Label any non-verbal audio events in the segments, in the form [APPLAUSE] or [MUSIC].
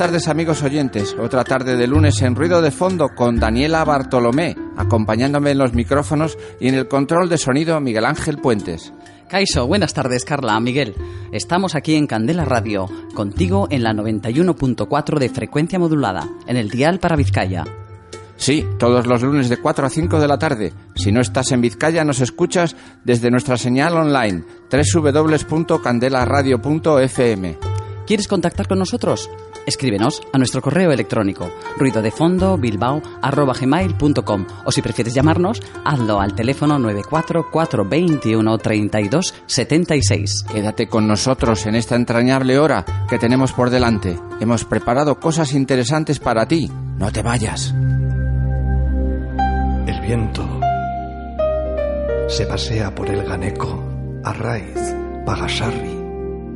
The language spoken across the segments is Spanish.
Tardes amigos oyentes, otra tarde de lunes en Ruido de Fondo con Daniela Bartolomé, acompañándome en los micrófonos y en el control de sonido Miguel Ángel Puentes. Caiso, buenas tardes Carla, Miguel. Estamos aquí en Candela Radio, contigo en la 91.4 de frecuencia modulada, en el dial para Vizcaya. Sí, todos los lunes de 4 a 5 de la tarde. Si no estás en Vizcaya, nos escuchas desde nuestra señal online www.candelaradio.fm. ¿Quieres contactar con nosotros? Escríbenos a nuestro correo electrónico ruidodefondobilbao.gmail.com o si prefieres llamarnos, hazlo al teléfono 944213276. Quédate con nosotros en esta entrañable hora que tenemos por delante. Hemos preparado cosas interesantes para ti. No te vayas. El viento se pasea por el Ganeco, Arraiz, Pagasarri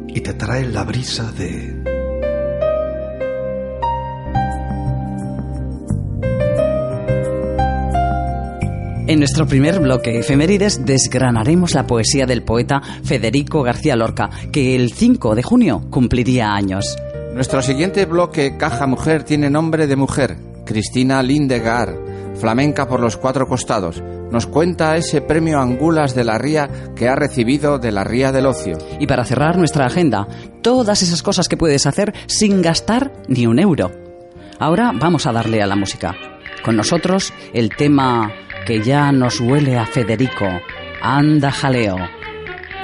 y te trae la brisa de En nuestro primer bloque, Efemérides, desgranaremos la poesía del poeta Federico García Lorca, que el 5 de junio cumpliría años. Nuestro siguiente bloque, Caja Mujer, tiene nombre de mujer, Cristina Lindegar, flamenca por los cuatro costados. Nos cuenta ese premio Angulas de la Ría que ha recibido de la Ría del Ocio. Y para cerrar nuestra agenda, todas esas cosas que puedes hacer sin gastar ni un euro. Ahora vamos a darle a la música. Con nosotros el tema que ya nos huele a Federico, anda jaleo,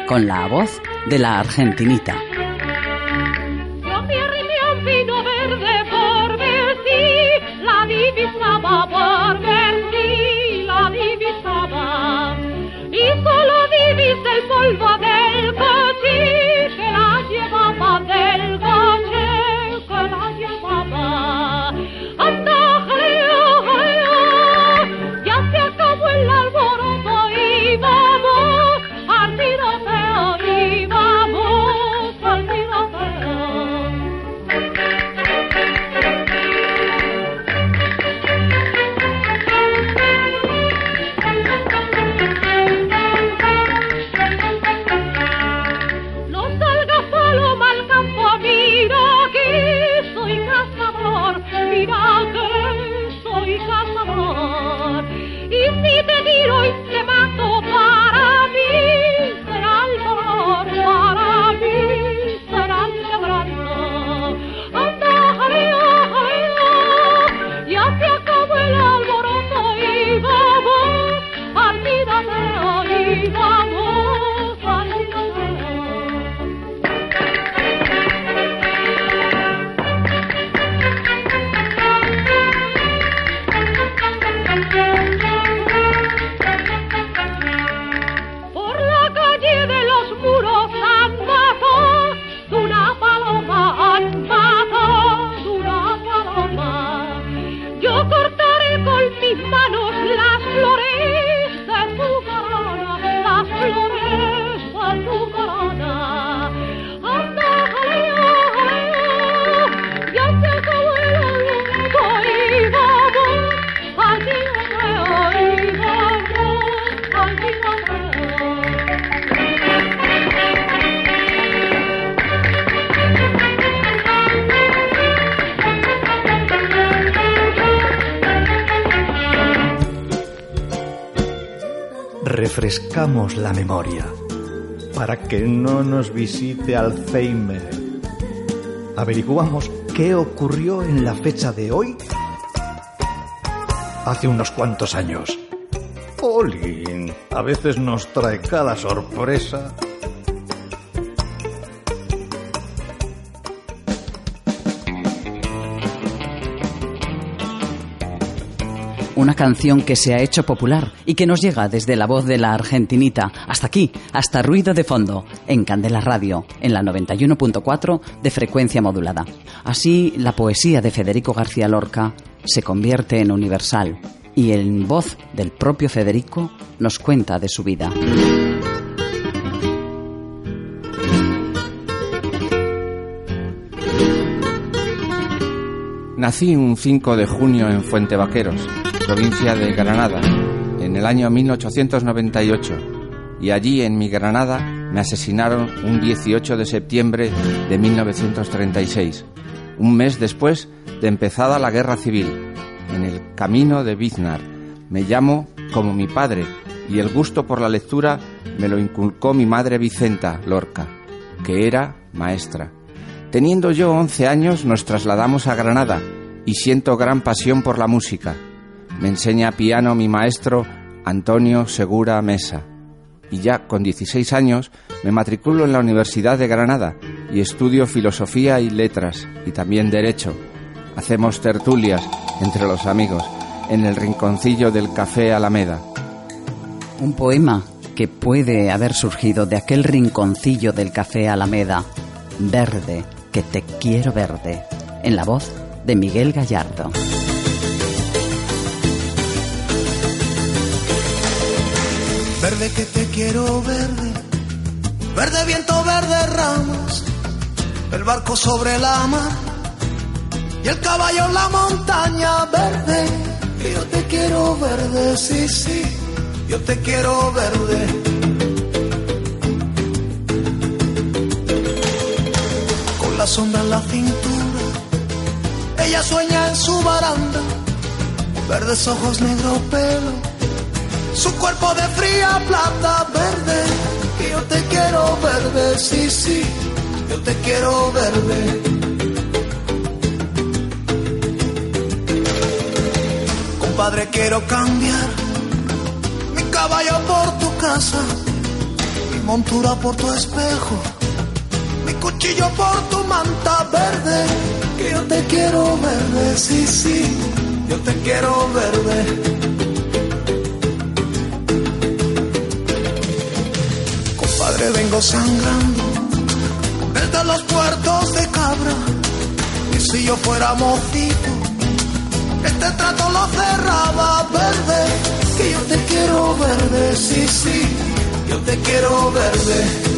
con la voz de la argentinita. Refrescamos la memoria para que no nos visite Alzheimer. Averiguamos qué ocurrió en la fecha de hoy hace unos cuantos años. Olin, a veces nos trae cada sorpresa. Una canción que se ha hecho popular y que nos llega desde la voz de la argentinita hasta aquí, hasta ruido de fondo, en Candela Radio, en la 91.4 de frecuencia modulada. Así, la poesía de Federico García Lorca se convierte en universal y en voz del propio Federico nos cuenta de su vida. Nací un 5 de junio en Fuente Vaqueros, provincia de Granada, en el año 1898, y allí en mi Granada me asesinaron un 18 de septiembre de 1936, un mes después de empezada la guerra civil, en el camino de Biznar. Me llamo como mi padre y el gusto por la lectura me lo inculcó mi madre Vicenta Lorca, que era maestra. Teniendo yo 11 años nos trasladamos a Granada y siento gran pasión por la música. Me enseña piano mi maestro Antonio Segura Mesa. Y ya con 16 años me matriculo en la Universidad de Granada y estudio filosofía y letras y también derecho. Hacemos tertulias entre los amigos en el rinconcillo del Café Alameda. Un poema que puede haber surgido de aquel rinconcillo del Café Alameda, verde, que te quiero verde, en la voz de Miguel Gallardo. Verde que te quiero verde, verde viento, verde ramas, el barco sobre la mar. Y el caballo en la montaña verde. Yo te quiero verde, sí, sí, yo te quiero verde. Con la sombra en la cintura, ella sueña en su baranda, verdes ojos, negro pelo, su cuerpo de fría plata verde. Y yo te quiero verde, sí, sí, yo te quiero verde. Compadre, quiero cambiar mi caballo por tu casa, mi montura por tu espejo, mi cuchillo por tu manta verde. Que yo te quiero verde, sí, sí, yo te quiero verde. Compadre, vengo sangrando desde los puertos de cabra. Y si yo fuera mocito, este trato lo cerraba verde. Que yo te quiero verde, sí, sí, yo te quiero verde.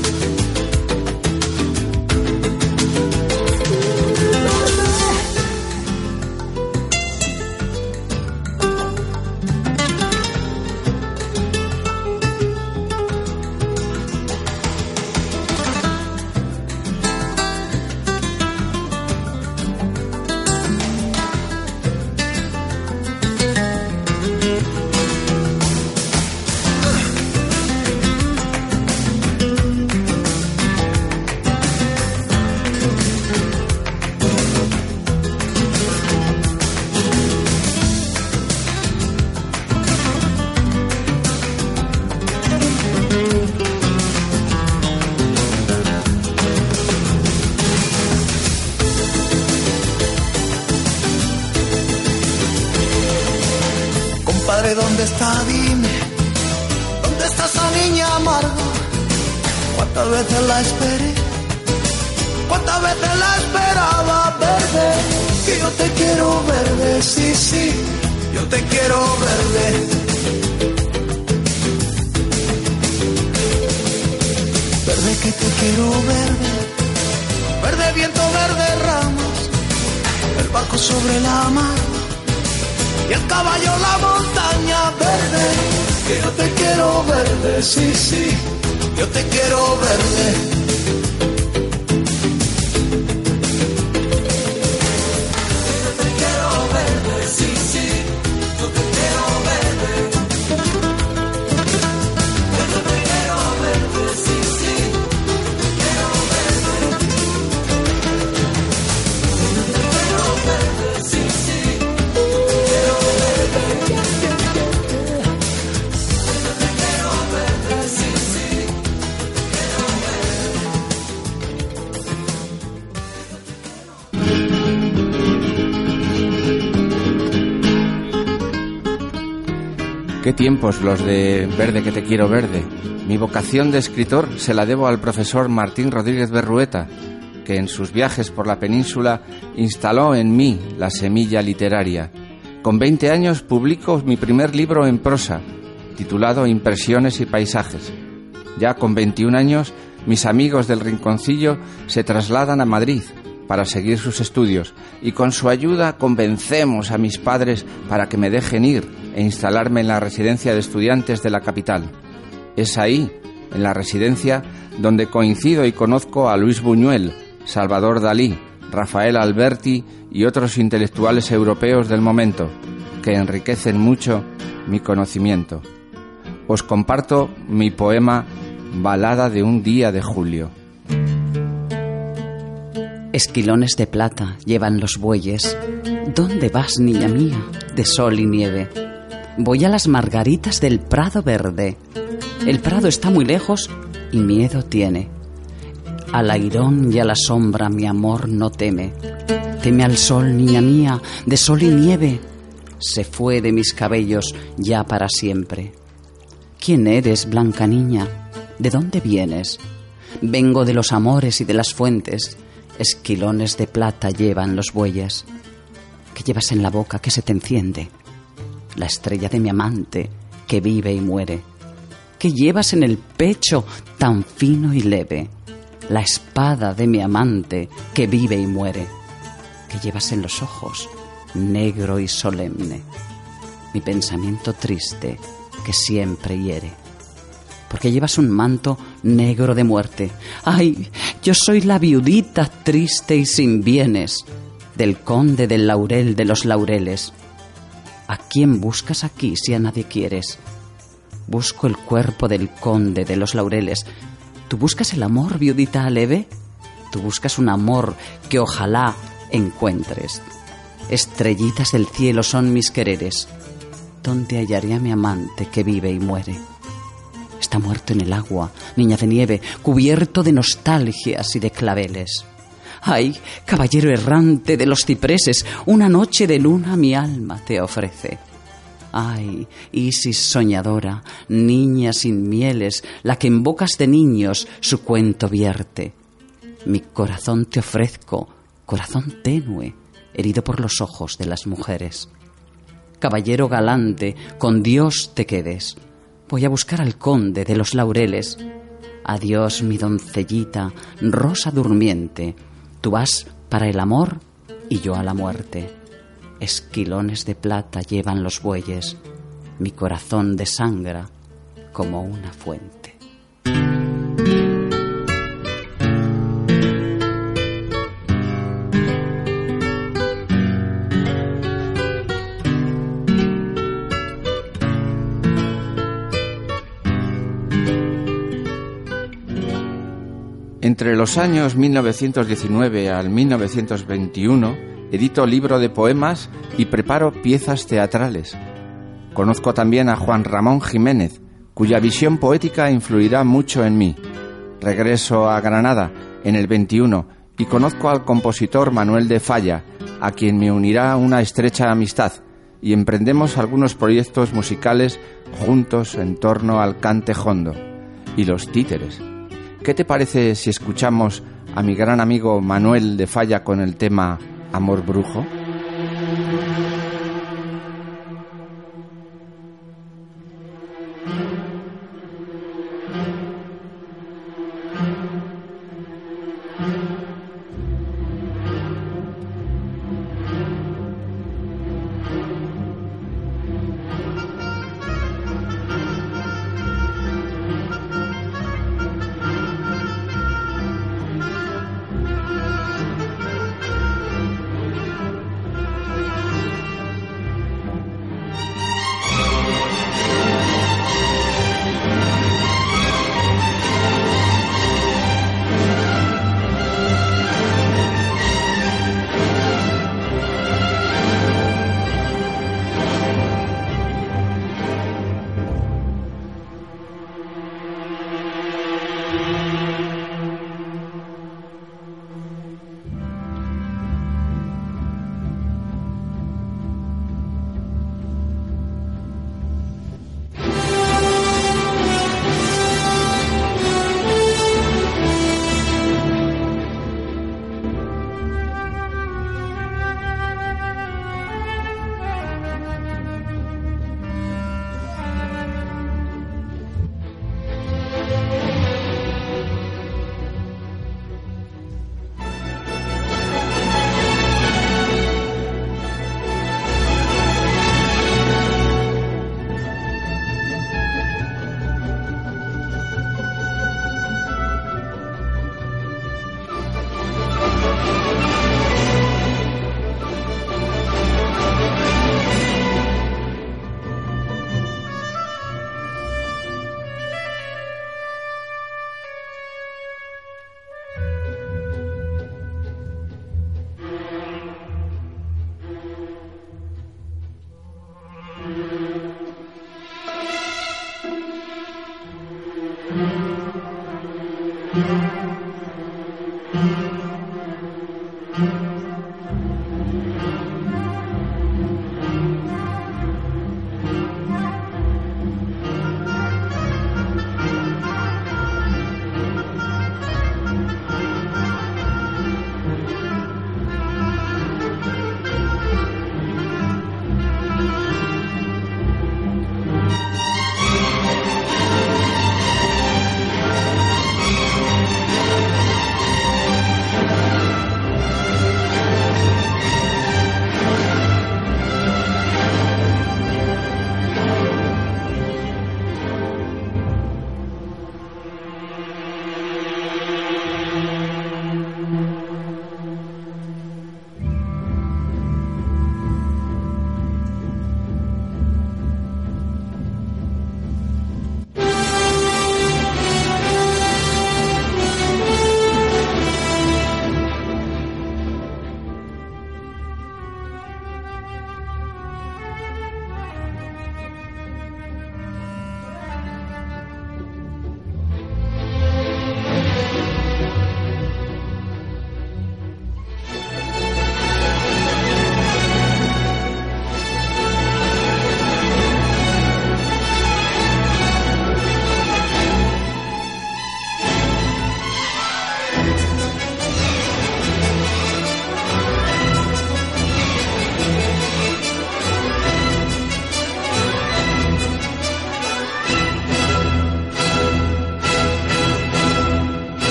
Tiempos los de Verde que te quiero verde. Mi vocación de escritor se la debo al profesor Martín Rodríguez Berrueta, que en sus viajes por la península instaló en mí la semilla literaria. Con 20 años publico mi primer libro en prosa, titulado Impresiones y Paisajes. Ya con 21 años, mis amigos del Rinconcillo se trasladan a Madrid para seguir sus estudios y con su ayuda convencemos a mis padres para que me dejen ir e instalarme en la residencia de estudiantes de la capital. Es ahí, en la residencia, donde coincido y conozco a Luis Buñuel, Salvador Dalí, Rafael Alberti y otros intelectuales europeos del momento, que enriquecen mucho mi conocimiento. Os comparto mi poema Balada de un día de julio. Esquilones de plata llevan los bueyes. ¿Dónde vas, niña mía, de sol y nieve? Voy a las margaritas del Prado Verde. El Prado está muy lejos y miedo tiene. Al airón y a la sombra mi amor no teme. Teme al sol, niña mía, de sol y nieve. Se fue de mis cabellos ya para siempre. ¿Quién eres, blanca niña? ¿De dónde vienes? Vengo de los amores y de las fuentes. Esquilones de plata llevan los bueyes. ¿Qué llevas en la boca que se te enciende? la estrella de mi amante, que vive y muere, que llevas en el pecho tan fino y leve, la espada de mi amante, que vive y muere, que llevas en los ojos, negro y solemne, mi pensamiento triste, que siempre hiere porque llevas un manto negro de muerte. ¡Ay! Yo soy la viudita triste y sin bienes del conde del laurel de los laureles, ¿A quién buscas aquí si a nadie quieres? Busco el cuerpo del conde de los laureles. ¿Tú buscas el amor, viudita aleve? Tú buscas un amor que ojalá encuentres. Estrellitas del cielo son mis quereres. ¿Dónde hallaré a mi amante que vive y muere? Está muerto en el agua, niña de nieve, cubierto de nostalgias y de claveles. Ay, caballero errante de los cipreses, una noche de luna mi alma te ofrece. Ay, Isis soñadora, niña sin mieles, la que en bocas de niños su cuento vierte. Mi corazón te ofrezco, corazón tenue, herido por los ojos de las mujeres. Caballero galante, con Dios te quedes. Voy a buscar al conde de los laureles. Adiós, mi doncellita, rosa durmiente, Tú vas para el amor y yo a la muerte. Esquilones de plata llevan los bueyes, mi corazón desangra como una fuente. Entre los años 1919 al 1921 edito libro de poemas y preparo piezas teatrales. Conozco también a Juan Ramón Jiménez, cuya visión poética influirá mucho en mí. Regreso a Granada en el 21 y conozco al compositor Manuel de Falla, a quien me unirá una estrecha amistad, y emprendemos algunos proyectos musicales juntos en torno al cante hondo y los títeres. ¿Qué te parece si escuchamos a mi gran amigo Manuel de Falla con el tema Amor Brujo?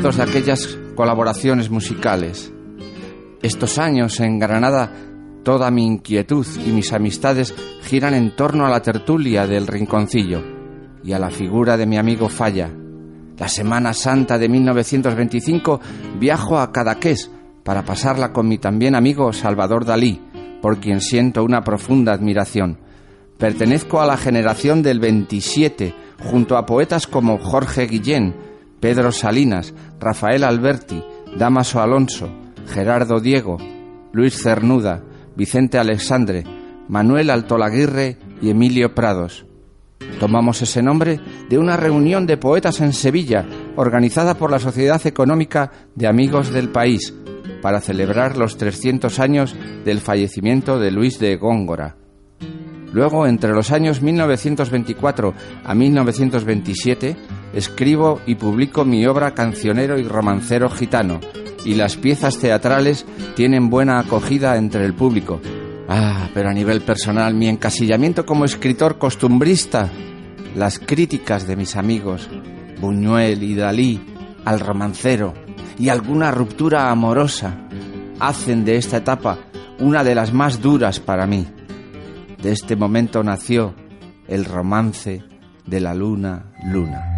De aquellas colaboraciones musicales. Estos años en Granada, toda mi inquietud y mis amistades giran en torno a la tertulia del rinconcillo y a la figura de mi amigo Falla. La Semana Santa de 1925 viajo a Cadaqués para pasarla con mi también amigo Salvador Dalí, por quien siento una profunda admiración. Pertenezco a la generación del 27, junto a poetas como Jorge Guillén, Pedro Salinas, Rafael Alberti, Damaso Alonso, Gerardo Diego, Luis Cernuda, Vicente Alexandre, Manuel Altolaguirre y Emilio Prados. Tomamos ese nombre de una reunión de poetas en Sevilla, organizada por la Sociedad Económica de Amigos del País, para celebrar los 300 años del fallecimiento de Luis de Góngora. Luego, entre los años 1924 a 1927, escribo y publico mi obra Cancionero y Romancero Gitano, y las piezas teatrales tienen buena acogida entre el público. Ah, pero a nivel personal, mi encasillamiento como escritor costumbrista, las críticas de mis amigos, Buñuel y Dalí, al romancero, y alguna ruptura amorosa, hacen de esta etapa una de las más duras para mí. De este momento nació el romance de la luna luna.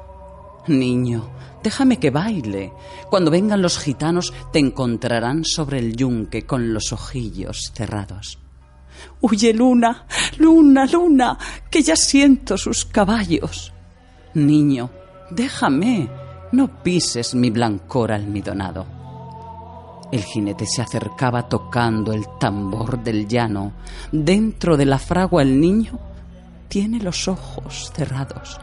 Niño, déjame que baile. Cuando vengan los gitanos te encontrarán sobre el yunque con los ojillos cerrados. Huye, luna, luna, luna, que ya siento sus caballos. Niño, déjame, no pises mi blancor almidonado. El jinete se acercaba tocando el tambor del llano. Dentro de la fragua el niño tiene los ojos cerrados.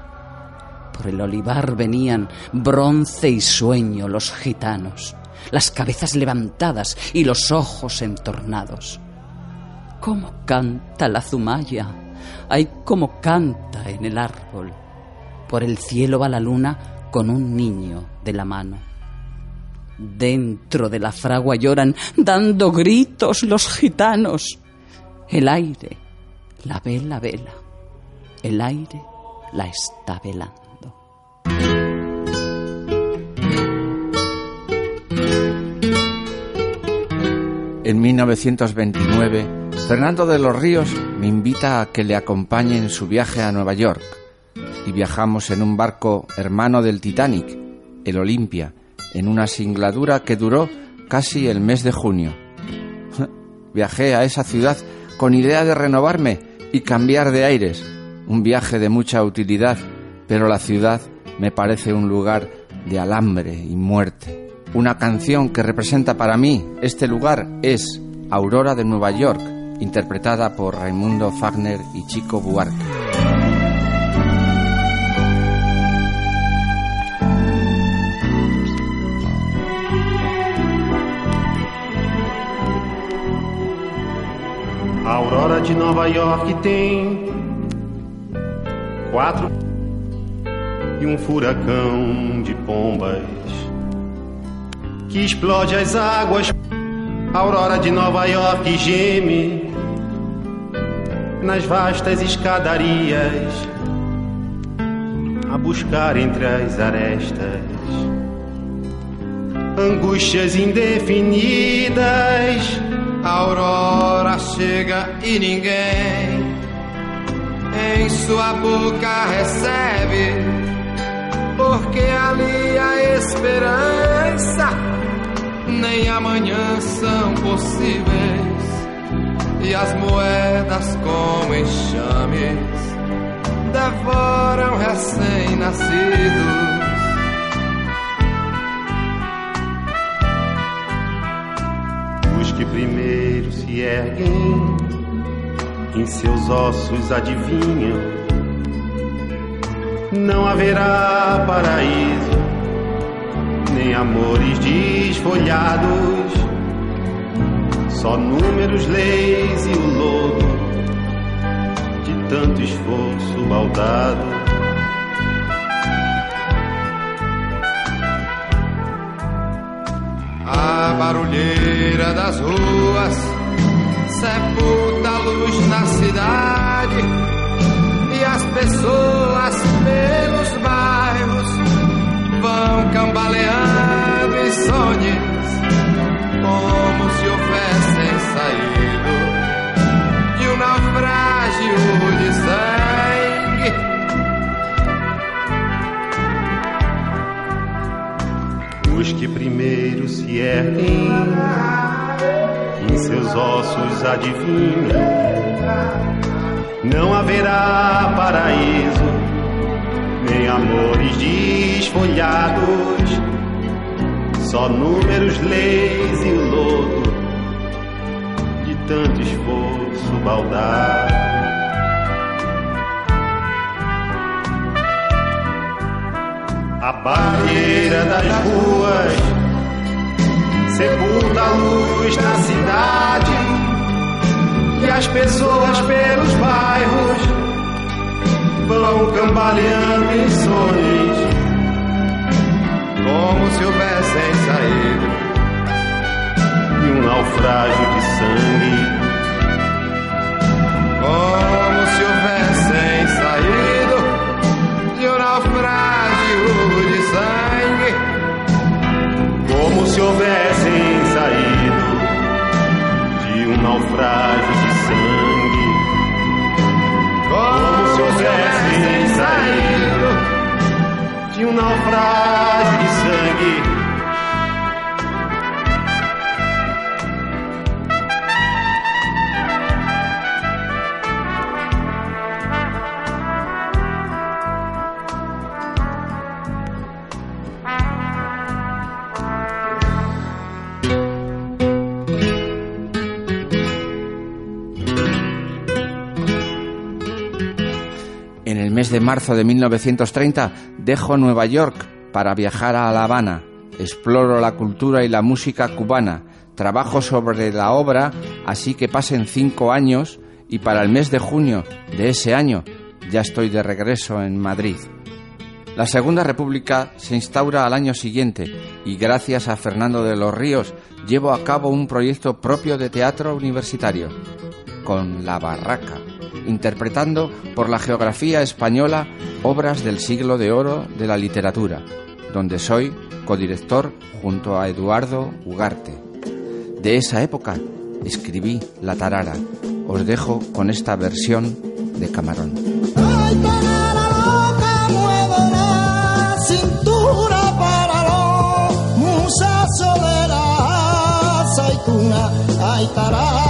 Por el olivar venían bronce y sueño los gitanos, las cabezas levantadas y los ojos entornados. ¿Cómo canta la zumaya? Ay, cómo canta en el árbol. Por el cielo va la luna con un niño de la mano. Dentro de la fragua lloran, dando gritos los gitanos. El aire, la vela, vela. El aire la está velando. En 1929, Fernando de los Ríos me invita a que le acompañe en su viaje a Nueva York y viajamos en un barco hermano del Titanic, el Olimpia, en una singladura que duró casi el mes de junio. [LAUGHS] Viajé a esa ciudad con idea de renovarme y cambiar de aires, un viaje de mucha utilidad, pero la ciudad me parece un lugar de alambre y muerte. Una canción que representa para mí este lugar es Aurora de Nueva York, interpretada por Raimundo Fagner y Chico Buarque. Aurora de Nova York tem quatro e um furacão de pombas que explode as águas. A aurora de Nova York geme nas vastas escadarias a buscar entre as arestas angústias indefinidas. A aurora chega e ninguém em sua boca recebe, porque ali a esperança nem amanhã são possíveis, e as moedas como enxames devoram recém-nascidos. Os que primeiro se erguem em seus ossos adivinham. Não haverá paraíso, nem amores desfolhados, só números, leis e o lodo de tanto esforço baldado. A barulheira das ruas sepulta a luz na cidade e as pessoas pelos bairros vão cambaleando em sonhos como se houvessem saído de um naufrágio de sangue. Os que primeiro se erguem em seus ossos adivinham. Não haverá paraíso, nem amores desfolhados, só números, leis e o lodo de tanto esforço baldado. A barreira das ruas sepulta a luz na cidade e as pessoas pelos bairros vão cambaleando em sonhos como se houvessem saído de um naufrágio de sangue. como se houvessem saído de um naufrágio de sangue. Como se houvessem saído de um naufrágio saído de um naufrágio de sangue. Marzo de 1930 dejo Nueva York para viajar a La Habana. Exploro la cultura y la música cubana. Trabajo sobre la obra, así que pasen cinco años y para el mes de junio de ese año ya estoy de regreso en Madrid. La Segunda República se instaura al año siguiente y gracias a Fernando de los Ríos llevo a cabo un proyecto propio de teatro universitario con La Barraca, interpretando por la geografía española obras del siglo de oro de la literatura, donde soy codirector junto a Eduardo Ugarte. De esa época escribí La Tarara. Os dejo con esta versión de Camarón. Ay, tarara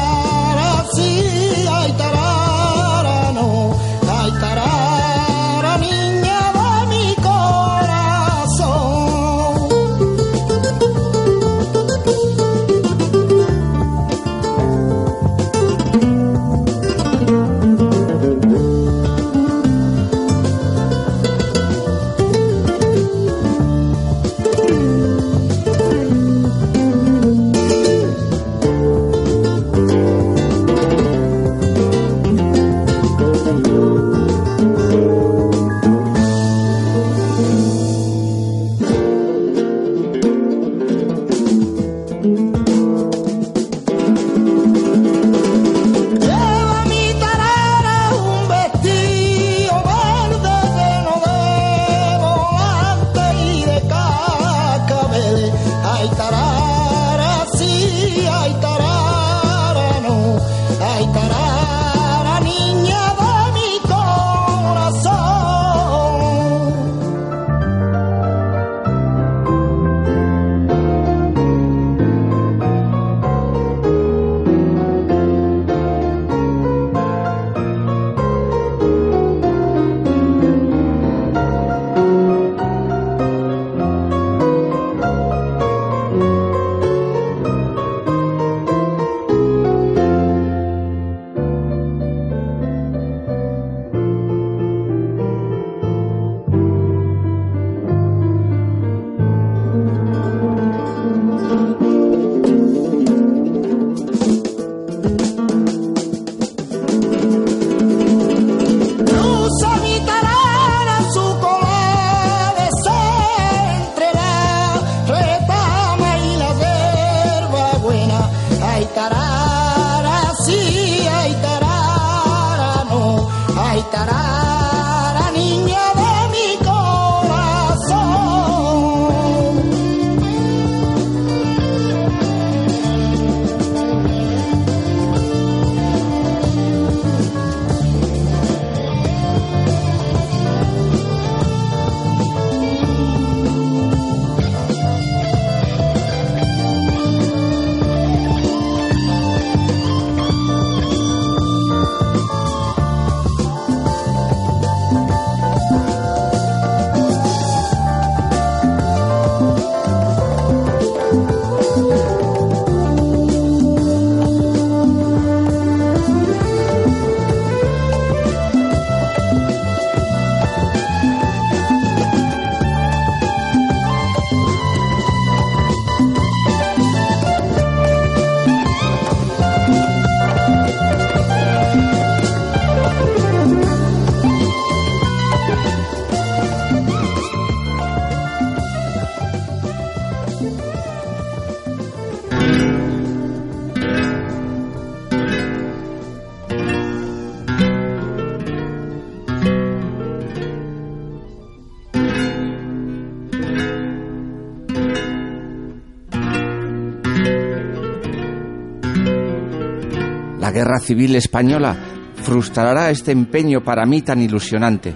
guerra civil española frustrará este empeño para mí tan ilusionante.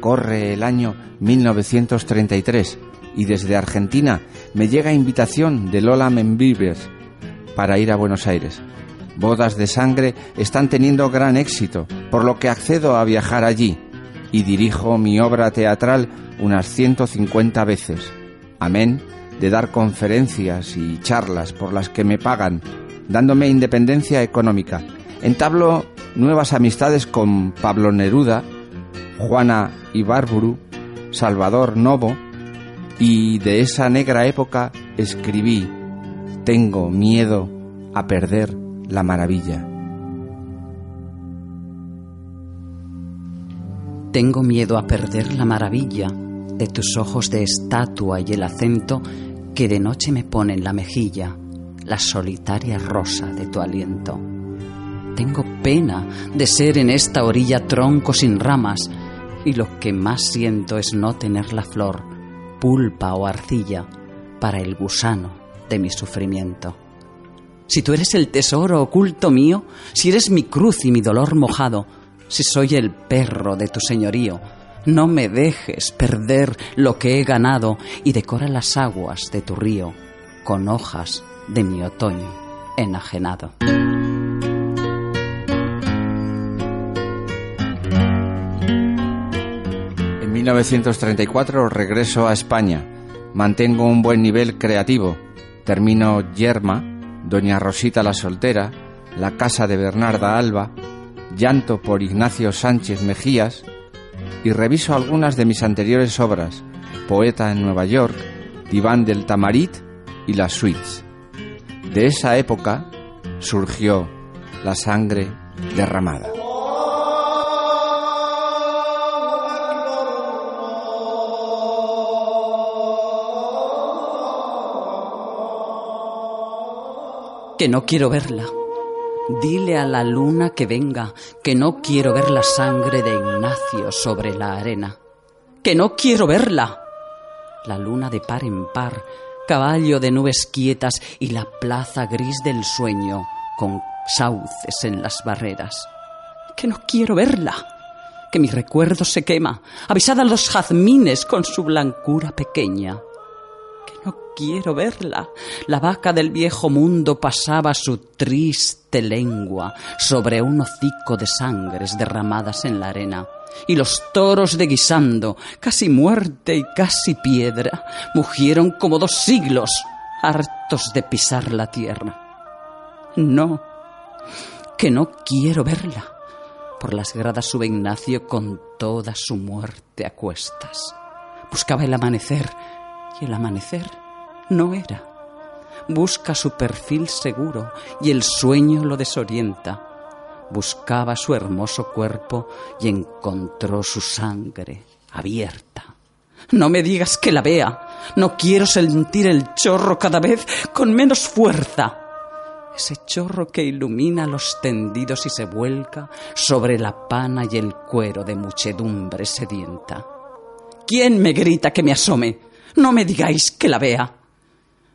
Corre el año 1933 y desde Argentina me llega invitación de Lola Membibers para ir a Buenos Aires. Bodas de sangre están teniendo gran éxito, por lo que accedo a viajar allí y dirijo mi obra teatral unas 150 veces. Amén de dar conferencias y charlas por las que me pagan, dándome independencia económica. Entablo nuevas amistades con Pablo Neruda, Juana Ibarburu, Salvador Novo, y de esa negra época escribí Tengo miedo a perder la maravilla. Tengo miedo a perder la maravilla de tus ojos de estatua y el acento que de noche me pone en la mejilla, la solitaria rosa de tu aliento. Tengo pena de ser en esta orilla tronco sin ramas y lo que más siento es no tener la flor, pulpa o arcilla para el gusano de mi sufrimiento. Si tú eres el tesoro oculto mío, si eres mi cruz y mi dolor mojado, si soy el perro de tu señorío, no me dejes perder lo que he ganado y decora las aguas de tu río con hojas de mi otoño enajenado. En 1934 regreso a España. Mantengo un buen nivel creativo. Termino Yerma, Doña Rosita la Soltera, La Casa de Bernarda Alba, Llanto por Ignacio Sánchez Mejías y reviso algunas de mis anteriores obras, Poeta en Nueva York, Diván del Tamarit y Las Suites. De esa época surgió la sangre derramada. Que no quiero verla. Dile a la luna que venga, que no quiero ver la sangre de Ignacio sobre la arena. Que no quiero verla. La luna de par en par, caballo de nubes quietas y la plaza gris del sueño con sauces en las barreras. Que no quiero verla. Que mi recuerdo se quema. Avisad a los jazmines con su blancura pequeña. Que no quiero verla. La vaca del viejo mundo pasaba su triste lengua sobre un hocico de sangres derramadas en la arena. Y los toros de guisando, casi muerte y casi piedra, mugieron como dos siglos, hartos de pisar la tierra. No, que no quiero verla. Por las gradas sube Ignacio con toda su muerte a cuestas. Buscaba el amanecer y el amanecer no era. Busca su perfil seguro y el sueño lo desorienta. Buscaba su hermoso cuerpo y encontró su sangre abierta. No me digas que la vea. No quiero sentir el chorro cada vez con menos fuerza. Ese chorro que ilumina los tendidos y se vuelca sobre la pana y el cuero de muchedumbre sedienta. ¿Quién me grita que me asome? No me digáis que la vea.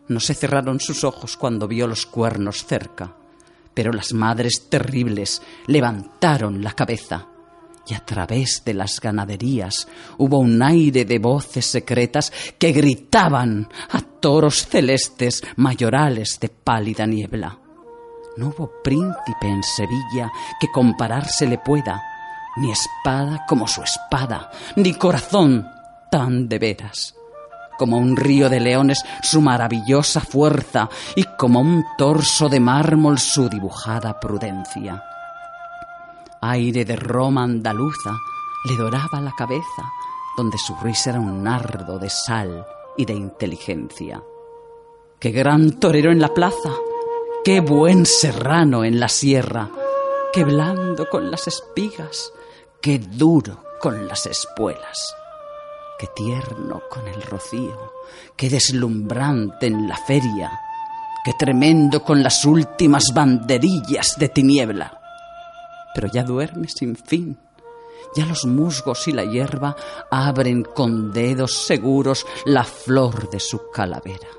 No se cerraron sus ojos cuando vio los cuernos cerca, pero las madres terribles levantaron la cabeza y a través de las ganaderías hubo un aire de voces secretas que gritaban a toros celestes mayorales de pálida niebla. No hubo príncipe en Sevilla que compararse le pueda, ni espada como su espada, ni corazón tan de veras como un río de leones su maravillosa fuerza y como un torso de mármol su dibujada prudencia. Aire de Roma andaluza le doraba la cabeza, donde su risa era un nardo de sal y de inteligencia. ¡Qué gran torero en la plaza! ¡Qué buen serrano en la sierra! ¡Qué blando con las espigas! ¡Qué duro con las espuelas! Qué tierno con el rocío, qué deslumbrante en la feria, qué tremendo con las últimas banderillas de tiniebla. Pero ya duerme sin fin, ya los musgos y la hierba abren con dedos seguros la flor de su calavera,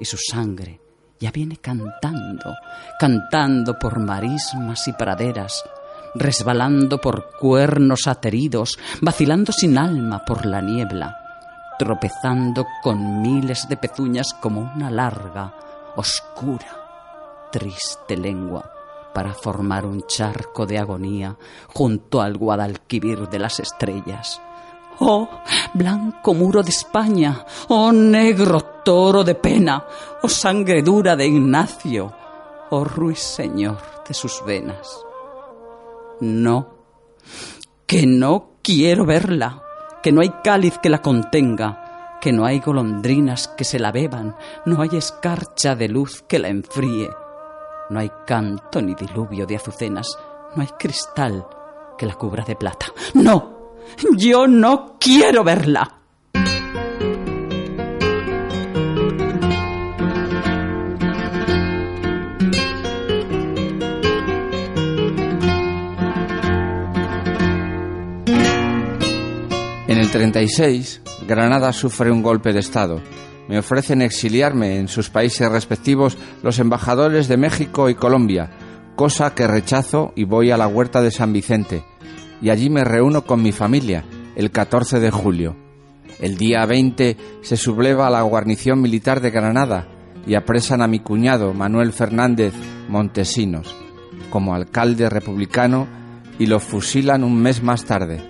y su sangre ya viene cantando, cantando por marismas y praderas, resbalando por cuernos ateridos, vacilando sin alma por la niebla, tropezando con miles de pezuñas como una larga, oscura, triste lengua para formar un charco de agonía junto al Guadalquivir de las estrellas. Oh, blanco muro de España, oh negro toro de pena, oh sangre dura de Ignacio, oh ruiseñor de sus venas. No, que no quiero verla, que no hay cáliz que la contenga, que no hay golondrinas que se la beban, no hay escarcha de luz que la enfríe, no hay canto ni diluvio de azucenas, no hay cristal que la cubra de plata. No, yo no quiero verla. El 36, Granada sufre un golpe de Estado. Me ofrecen exiliarme en sus países respectivos los embajadores de México y Colombia, cosa que rechazo y voy a la huerta de San Vicente. Y allí me reúno con mi familia, el 14 de julio. El día 20 se subleva la guarnición militar de Granada y apresan a mi cuñado Manuel Fernández Montesinos como alcalde republicano y lo fusilan un mes más tarde.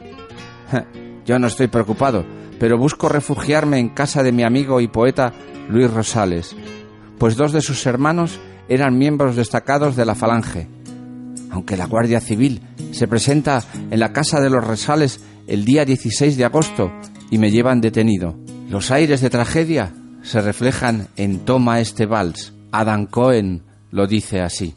[LAUGHS] Yo no estoy preocupado, pero busco refugiarme en casa de mi amigo y poeta Luis Rosales, pues dos de sus hermanos eran miembros destacados de la Falange. Aunque la Guardia Civil se presenta en la casa de los Rosales el día 16 de agosto y me llevan detenido. Los aires de tragedia se reflejan en Toma este vals. Adam Cohen lo dice así.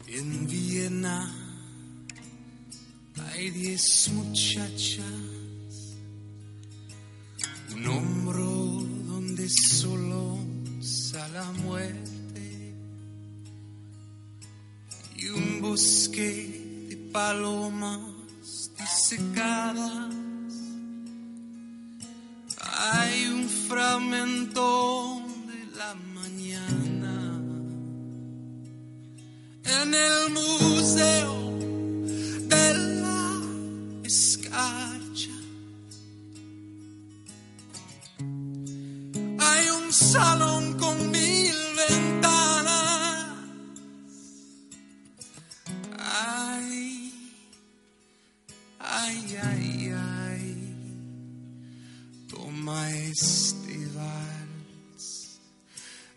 Bosque de palomas disecadas. Hay un fragmento de la mañana en el museo de la escarcha. Hay un salón con mil ventanas. Ay, ay, ay, ay. Toma este vals,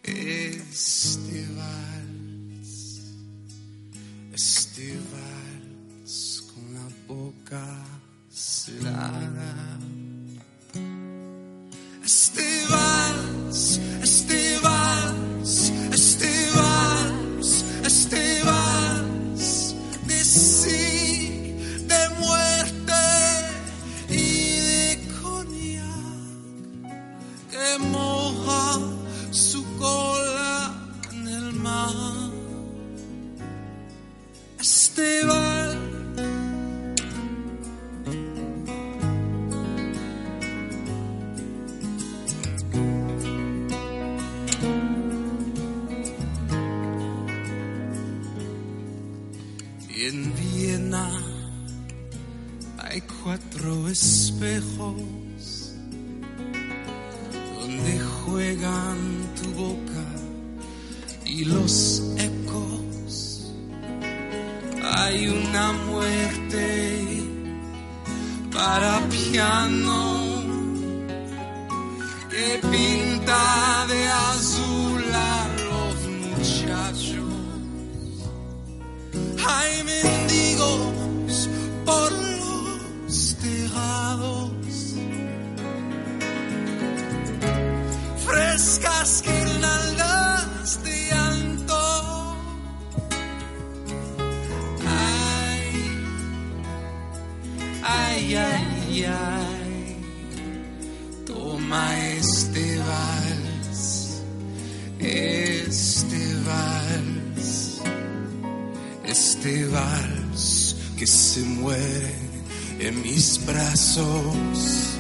este vals, este vals con la boca cerrada. Este vals Y en Viena hay cuatro espejos donde juegan tu boca y los para toma este vals, este vals este vals que se muere en mis brazos.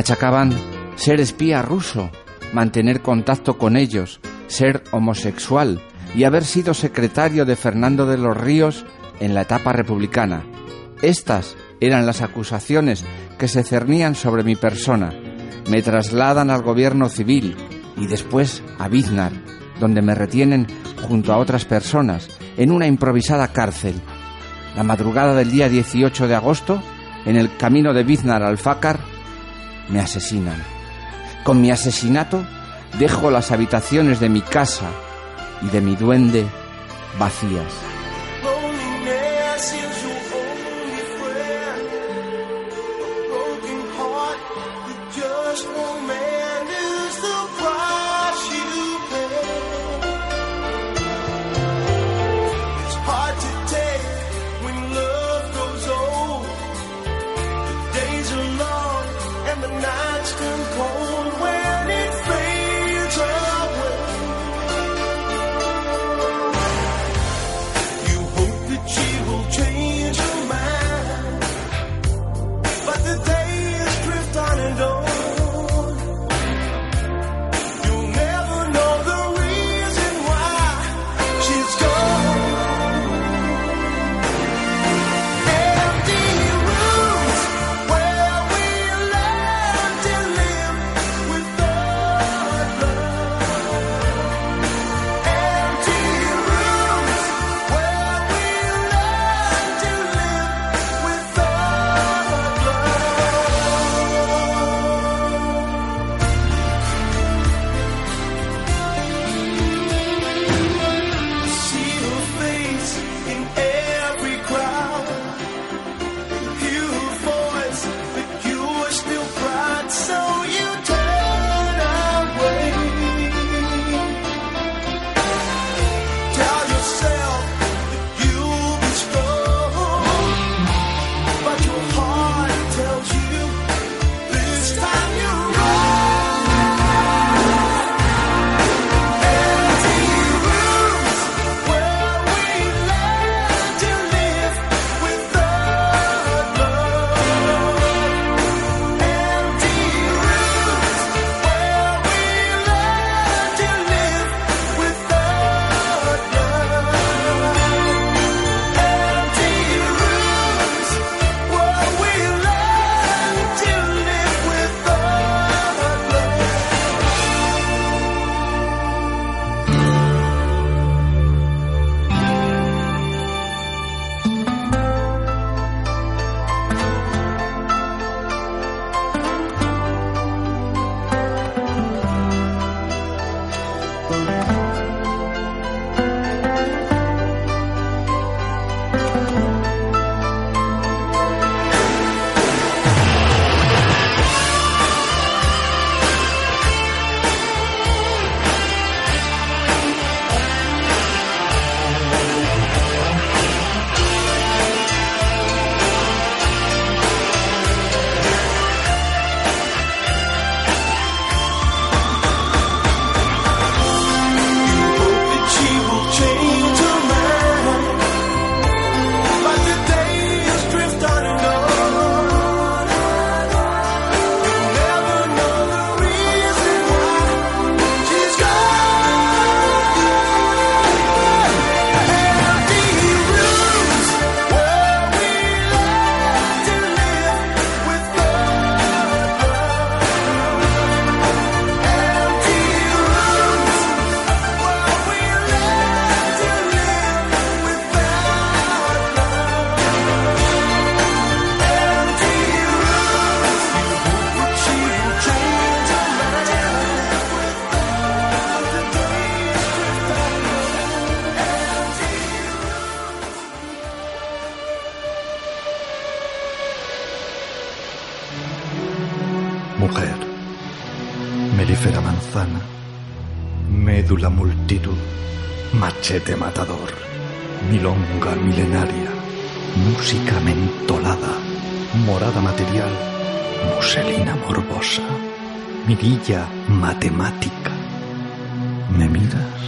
Achacaban ser espía ruso, mantener contacto con ellos, ser homosexual y haber sido secretario de Fernando de los Ríos en la etapa republicana. Estas eran las acusaciones que se cernían sobre mi persona. Me trasladan al gobierno civil y después a Biznar, donde me retienen junto a otras personas en una improvisada cárcel. La madrugada del día 18 de agosto, en el camino de Biznar al Fácar, me asesinan. Con mi asesinato dejo las habitaciones de mi casa y de mi duende vacías. banquete matador, milonga milenaria, música mentolada, morada material, muselina morbosa, mirilla matemática. ¿Me miras?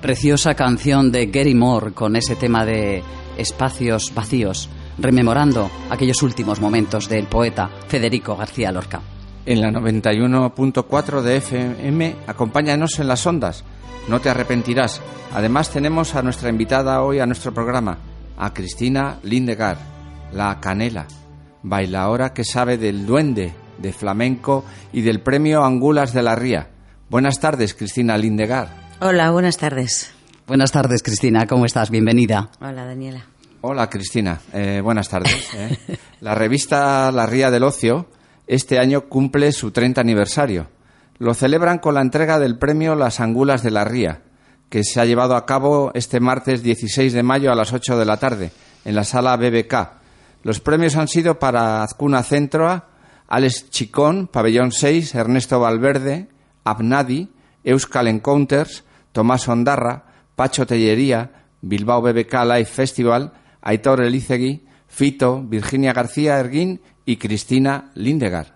Preciosa canción de Gary Moore con ese tema de espacios vacíos rememorando aquellos últimos momentos del poeta Federico García Lorca. En la 91.4 de FM, acompáñanos en las ondas. No te arrepentirás. Además tenemos a nuestra invitada hoy a nuestro programa, a Cristina Lindegar, la Canela, bailaora que sabe del duende, de flamenco y del premio Angulas de la Ría. Buenas tardes, Cristina Lindegar. Hola, buenas tardes. Buenas tardes, Cristina. ¿Cómo estás? Bienvenida. Hola, Daniela. Hola, Cristina. Eh, buenas tardes. eh. La revista La Ría del Ocio este año cumple su 30 aniversario. Lo celebran con la entrega del premio Las Angulas de la Ría, que se ha llevado a cabo este martes 16 de mayo a las 8 de la tarde, en la sala BBK. Los premios han sido para Azcuna Centroa, Alex Chicón, Pabellón 6, Ernesto Valverde, Abnadi, Euskal Encounters, Tomás Ondarra, Pacho Tellería, Bilbao BBK Live Festival, Aitor Elizegui, Fito, Virginia García Erguín y Cristina Lindegar.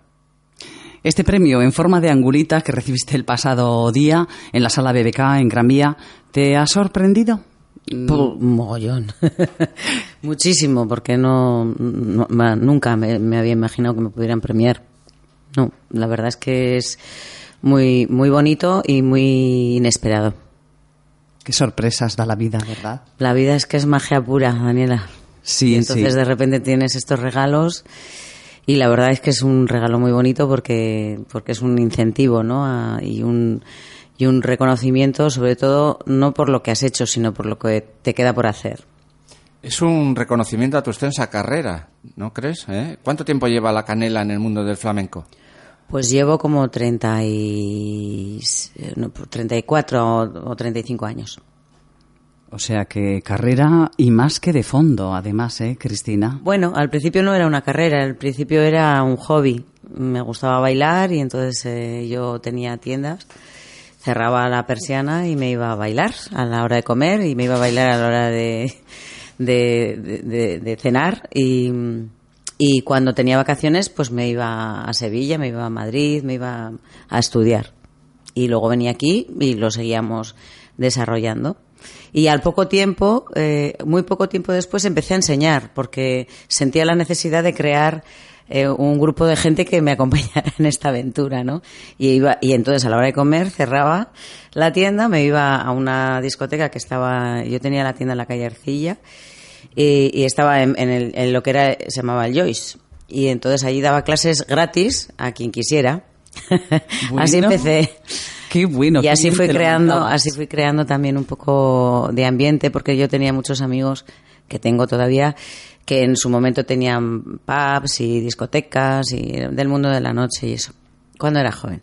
Este premio en forma de angulita que recibiste el pasado día en la sala BBK en Gran Vía, ¿te ha sorprendido? Pu- mogollón. [LAUGHS] Muchísimo, porque no, nunca me, me había imaginado que me pudieran premiar. No, la verdad es que es muy, muy bonito y muy inesperado. Qué sorpresas da la vida, ¿verdad? La vida es que es magia pura, Daniela. Sí, Y entonces sí. de repente tienes estos regalos y la verdad es que es un regalo muy bonito porque, porque es un incentivo, ¿no? A- y un y un reconocimiento, sobre todo no por lo que has hecho, sino por lo que te queda por hacer. Es un reconocimiento a tu extensa carrera, ¿no crees? eh? ¿Cuánto tiempo lleva la canela en el mundo del flamenco? Pues llevo como 30 y, no, 34 o, o 35 años. O sea que carrera y más que de fondo, además, ¿eh, Cristina? Bueno, al principio no era una carrera, al principio era un hobby. Me gustaba bailar y entonces eh, yo tenía tiendas, cerraba la persiana y me iba a bailar a la hora de comer y me iba a bailar a la hora de, de, cenar y cuando tenía vacaciones pues me iba a Sevilla, me iba a Madrid, me iba a estudiar. Y luego venía aquí y lo seguíamos desarrollando. Y al poco tiempo, eh, muy poco tiempo después, empecé a enseñar, porque sentía la necesidad de crear eh, un grupo de gente que me [LAUGHS] acompañara en esta aventura, ¿no? Y, iba, y entonces a la hora de comer cerraba la tienda, me iba a una discoteca que estaba, yo tenía la tienda en la calle Arcilla, y, y estaba en, en el- en lo que era, se llamaba el Joyce. Y entonces allí daba clases gratis a quien quisiera. [LAUGHS] Así empecé. Qué bueno. Y así fui creando, así fui creando también un poco de ambiente, porque yo tenía muchos amigos que tengo todavía que en su momento tenían pubs y discotecas y del mundo de la noche y eso, cuando era joven.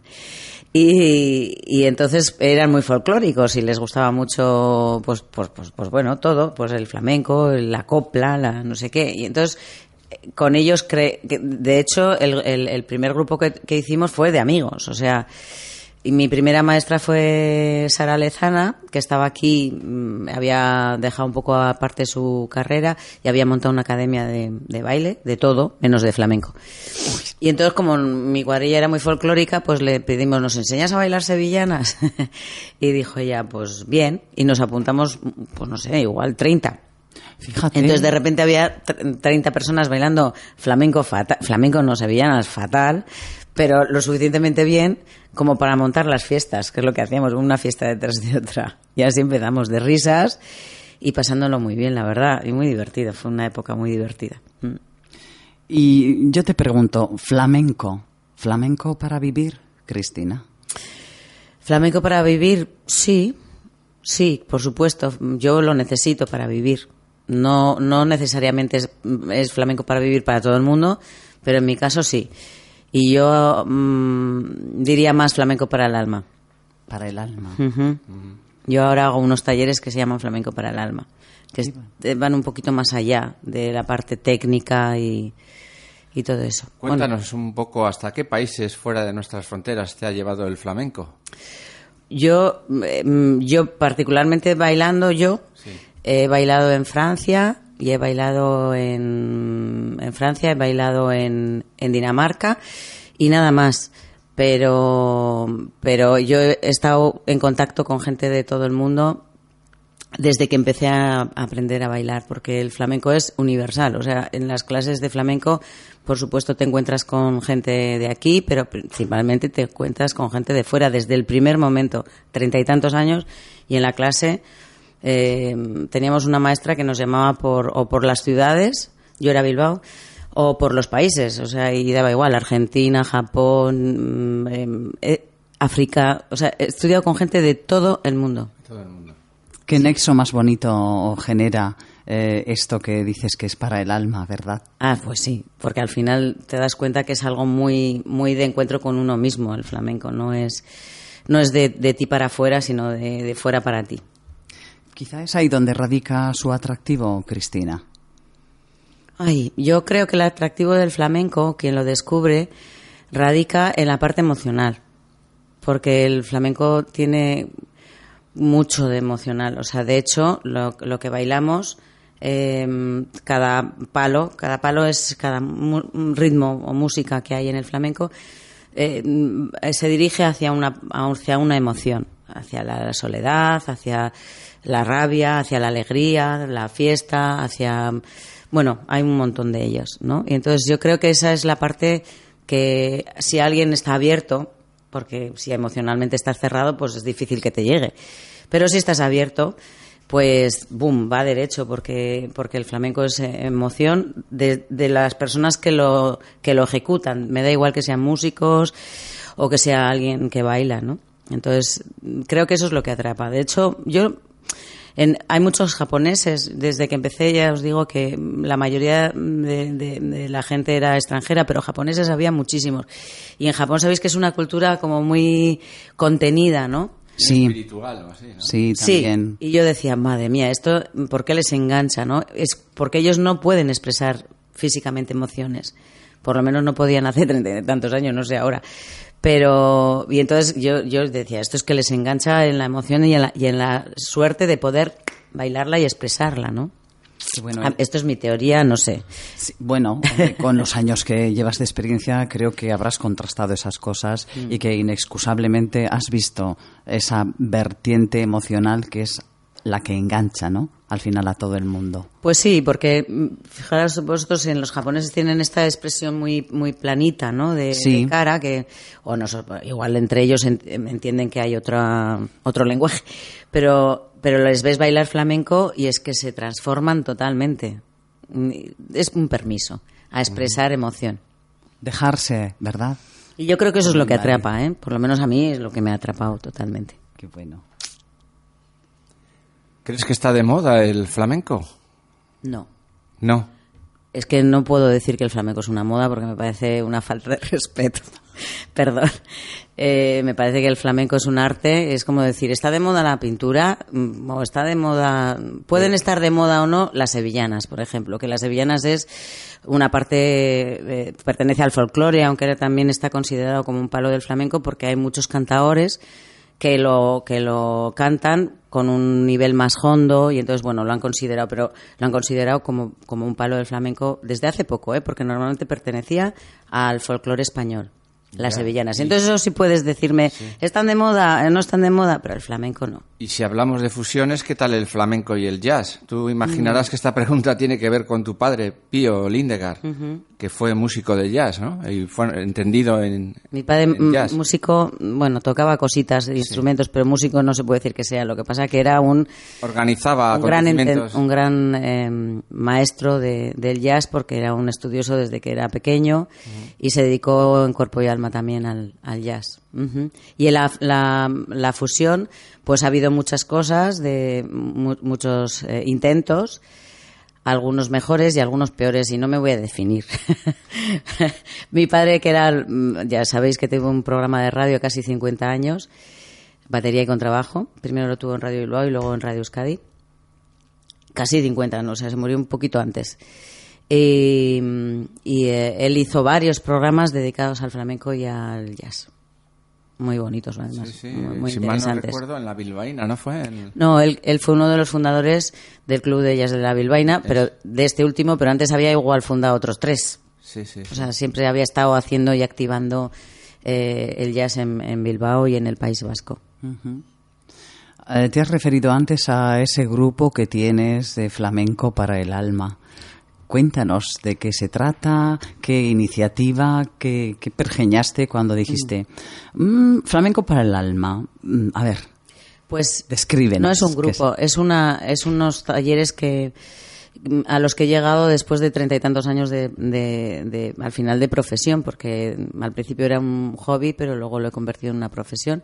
Y, y entonces eran muy folclóricos y les gustaba mucho, pues, pues, pues, pues bueno, todo, pues el flamenco, la copla, la no sé qué. Y entonces con ellos, cre- de hecho, el, el- el primer grupo que, que hicimos fue de amigos, o sea, y mi primera maestra fue Sara Lezana, que estaba aquí, mm, había dejado un poco aparte su carrera y había montado una academia de, de baile, de todo, menos de flamenco. Y entonces, como mi cuadrilla era muy folclórica, pues le pedimos, ¿nos enseñas a bailar sevillanas? [LAUGHS] y dijo ella, pues bien, y nos apuntamos, pues no sé, igual 30. Fíjate. Entonces de repente había tr- 30 personas bailando flamenco fatal, flamenco no sevillanas fatal, pero lo suficientemente bien como para montar las fiestas, que es lo que hacíamos, una fiesta detrás de otra. Y así empezamos de risas y pasándolo muy bien, la verdad, y muy divertido, fue una época muy divertida. Mm. Y yo te pregunto, flamenco, flamenco para vivir, Cristina. Flamenco para vivir, sí, sí, por supuesto, yo lo necesito para vivir. No, no necesariamente es, es flamenco para vivir para todo el mundo, pero en mi caso sí. Y yo mm, diría más flamenco para el alma. Para el alma. Yo ahora hago unos talleres que se llaman flamenco para el alma, que eh, van un poquito más allá de la parte técnica y, y todo eso. Bueno, Cuéntanos un poco hasta qué países fuera de nuestras fronteras te ha llevado el flamenco. Yo, mm, yo particularmente bailando yo, he bailado en Francia y he bailado en, en Francia, he bailado en, en Dinamarca y nada más. Pero, pero yo he estado en contacto con gente de todo el mundo desde que empecé a aprender a bailar, porque el flamenco es universal. O sea, en las clases de flamenco, por supuesto, te encuentras con gente de aquí, pero principalmente te encuentras con gente de fuera desde el primer momento, treinta y tantos años, y en la clase eh, teníamos una maestra que nos llamaba por, o por las ciudades, yo era Bilbao, o por los países, o sea, y daba igual, Argentina, Japón, mm, em, eh, África, o sea, he estudiado con gente de todo el mundo. ¿Qué nexo más bonito genera eh, esto que dices que es para el alma, verdad? Ah, pues sí, porque al final te das cuenta que es algo muy, muy de encuentro con uno mismo, el flamenco, no es, no es de, de ti para afuera, sino de, de fuera para ti. Quizá es ahí donde radica su atractivo, Cristina. Ay, yo creo que el atractivo del flamenco, quien lo descubre, radica en la parte emocional, porque el flamenco tiene mucho de emocional. O sea, de hecho, lo, que bailamos, eh, cada palo, cada palo es cada ritmo o música que hay en el flamenco, eh, se dirige hacia una, hacia una emoción, hacia la soledad, hacia la rabia, hacia la alegría, la fiesta, hacia, bueno, hay un montón de ellos, ¿no? Y entonces yo creo que esa es la parte que si alguien está abierto, porque si emocionalmente estás cerrado, pues es difícil que te llegue. Pero si estás abierto, pues boom, va derecho, porque, porque el flamenco es eh, emoción de, de las personas que lo, que lo ejecutan. Me da igual que sean músicos o que sea alguien que baila, ¿no? Entonces, creo que eso es lo que atrapa. De hecho, yo en- hay muchos japoneses, desde que empecé ya os digo que la mayoría de, de- de la gente era extranjera, pero japoneses había muchísimos. Y en Japón sabéis que es una cultura como muy contenida, ¿no? Sí, Espiritual o así, ¿no? sí, también. Sí, y yo decía, madre mía, esto, ¿por qué les engancha, no? Es porque ellos no pueden expresar físicamente emociones. Por lo menos no podían hace [LAUGHS] treinta y tantos años, no sé ahora. Pero, y entonces yo, yo decía, esto es que les engancha en la emoción y en la, y en la suerte de poder bailarla y expresarla, ¿no? Bueno, Ah, Esto es mi teoría, no sé. Sí, bueno, con los años que llevas de experiencia, creo que habrás contrastado esas cosas y que inexcusablemente has visto esa vertiente emocional que es la que engancha, ¿no? Al final a todo el mundo. Pues sí, porque mm, fijaros vosotros en los japoneses tienen esta expresión muy muy planita, ¿no? De, Sí. de cara que o no igual entre ellos en- entienden que hay otra otro lenguaje, pero pero les ves bailar flamenco y es que se transforman totalmente. Mm, Es un permiso a expresar emoción. Dejarse, ¿verdad? Y yo creo que eso es lo que atrapa, ¿eh? Por lo menos a mí es lo que me ha atrapado totalmente. Qué bueno. ¿Crees que está de moda el flamenco? No. No. Es que no puedo decir que el flamenco es una moda porque me parece una falta de [LAUGHS] respeto. Perdón. Eh, me parece que el flamenco es un arte. Es como decir, ¿está de moda la pintura? Mm, O está de moda. Pueden estar de moda o no las sevillanas, por ejemplo. Que las sevillanas es una parte. eh, pertenece al folclore, aunque también está considerado como un palo del flamenco porque hay muchos cantaores que lo que lo cantan con un nivel más hondo y entonces bueno lo han considerado pero lo han considerado como, como un palo del flamenco desde hace poco ¿eh? porque normalmente pertenecía al folclore español las Ya, sevillanas. Entonces eso sí puedes decirme están de moda eh, no están de moda pero el flamenco no. Y si hablamos de fusiones, ¿qué tal el flamenco y el jazz? Tú imaginarás que esta pregunta tiene que ver con tu padre, Pío Lindegar, que fue músico de jazz, ¿no? Y fue entendido en, mi padre en jazz. músico bueno tocaba cositas instrumentos pero músico no se puede decir que sea. Lo que pasa que era un Organizaba un gran, un gran eh, maestro de- del jazz porque era un estudioso desde que era pequeño y se dedicó en cuerpo y alma también al, jazz. Y en la, la, fusión, pues ha habido muchas cosas, de mu- muchos eh, intentos, algunos mejores y algunos peores, y no me voy a definir. [LAUGHS] Mi padre, que era, mm, ya sabéis que tuvo un programa de radio casi 50 años, batería y contrabajo. Primero lo tuvo en Radio Bilbao y luego en Radio Euskadi. Casi 50, no, o sea, se murió un poquito antes. Y, y, eh, él hizo varios programas dedicados al flamenco y al jazz. muy bonitos además, Sí, sí, muy, muy si mal no interesantes. recuerdo, en la bilbaína, ¿no fue? No, él, él fue uno de los fundadores del Club de Jazz de la Bilbaína, pero de este último, pero antes había igual fundado otros tres. Sí, sí. O sea, siempre había estado haciendo y activando eh, el jazz en, en Bilbao y en el País Vasco. Eh, te has referido antes a ese grupo que tienes de flamenco para el alma. Cuéntanos de qué se trata, qué iniciativa, qué, qué pergeñaste cuando dijiste "Mm, flamenco para el alma. Mm, a ver, Pues Descríbenos, No es un ¿qué es? grupo, es una, es unos talleres que mm, a los que he llegado después de treinta y tantos años de, de- de- al final de profesión, porque mm, al principio era un hobby, pero luego lo he convertido en una profesión.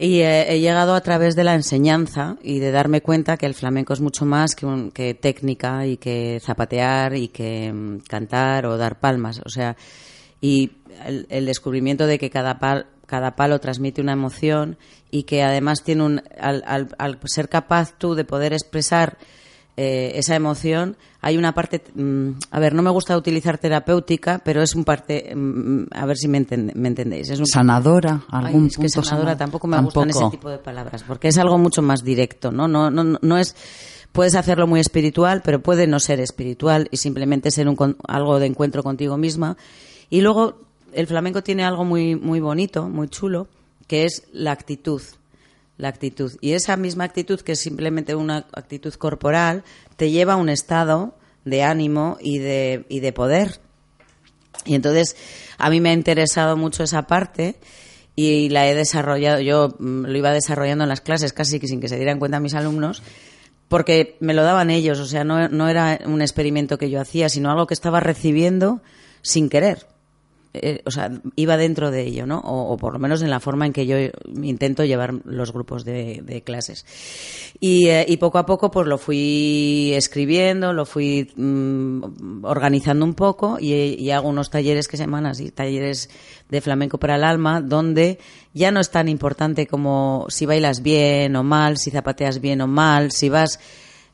Y he llegado a través de la enseñanza y de darme cuenta que el flamenco es mucho más que, un- que técnica y que zapatear y que mm, cantar o dar palmas. O sea, y el, el descubrimiento de que cada, pal- cada palo transmite una emoción y que además tiene un. Al, al- al ser capaz tú de poder expresar eh, esa emoción, hay una parte. mm, a ver, no me gusta utilizar terapéutica, pero es un parte. mm, a ver si me, enten- me entendéis. Es un sanadora, Ay, algún es que punto sanadora sana- tampoco me gustan ese Tampoco. tipo de palabras, porque es algo mucho más directo, ¿no? No, no, no- es, puedes hacerlo muy espiritual, pero puede no ser espiritual y simplemente ser un, algo de encuentro contigo misma. Y luego el flamenco tiene algo muy, muy bonito, muy chulo, que es la actitud. La actitud. Y esa misma actitud, que es simplemente una actitud corporal, te lleva a un estado de ánimo y de, y de poder. Y entonces a mí me ha interesado mucho esa parte y la he desarrollado, yo mm, lo iba desarrollando en las clases casi sin que se dieran cuenta mis alumnos, porque me lo daban ellos, o sea, no, no era un experimento que yo hacía, sino algo que estaba recibiendo sin querer. Eh, o sea, iba dentro de ello, ¿no? O, o por lo menos en la forma en que yo intento llevar los grupos de, clases. Y, eh, y poco a poco, pues lo fui escribiendo, lo fui mm, organizando un poco y, y hago unos talleres que se llaman así, talleres de flamenco para el alma, donde ya no es tan importante como si bailas bien o mal, si zapateas bien o mal, si vas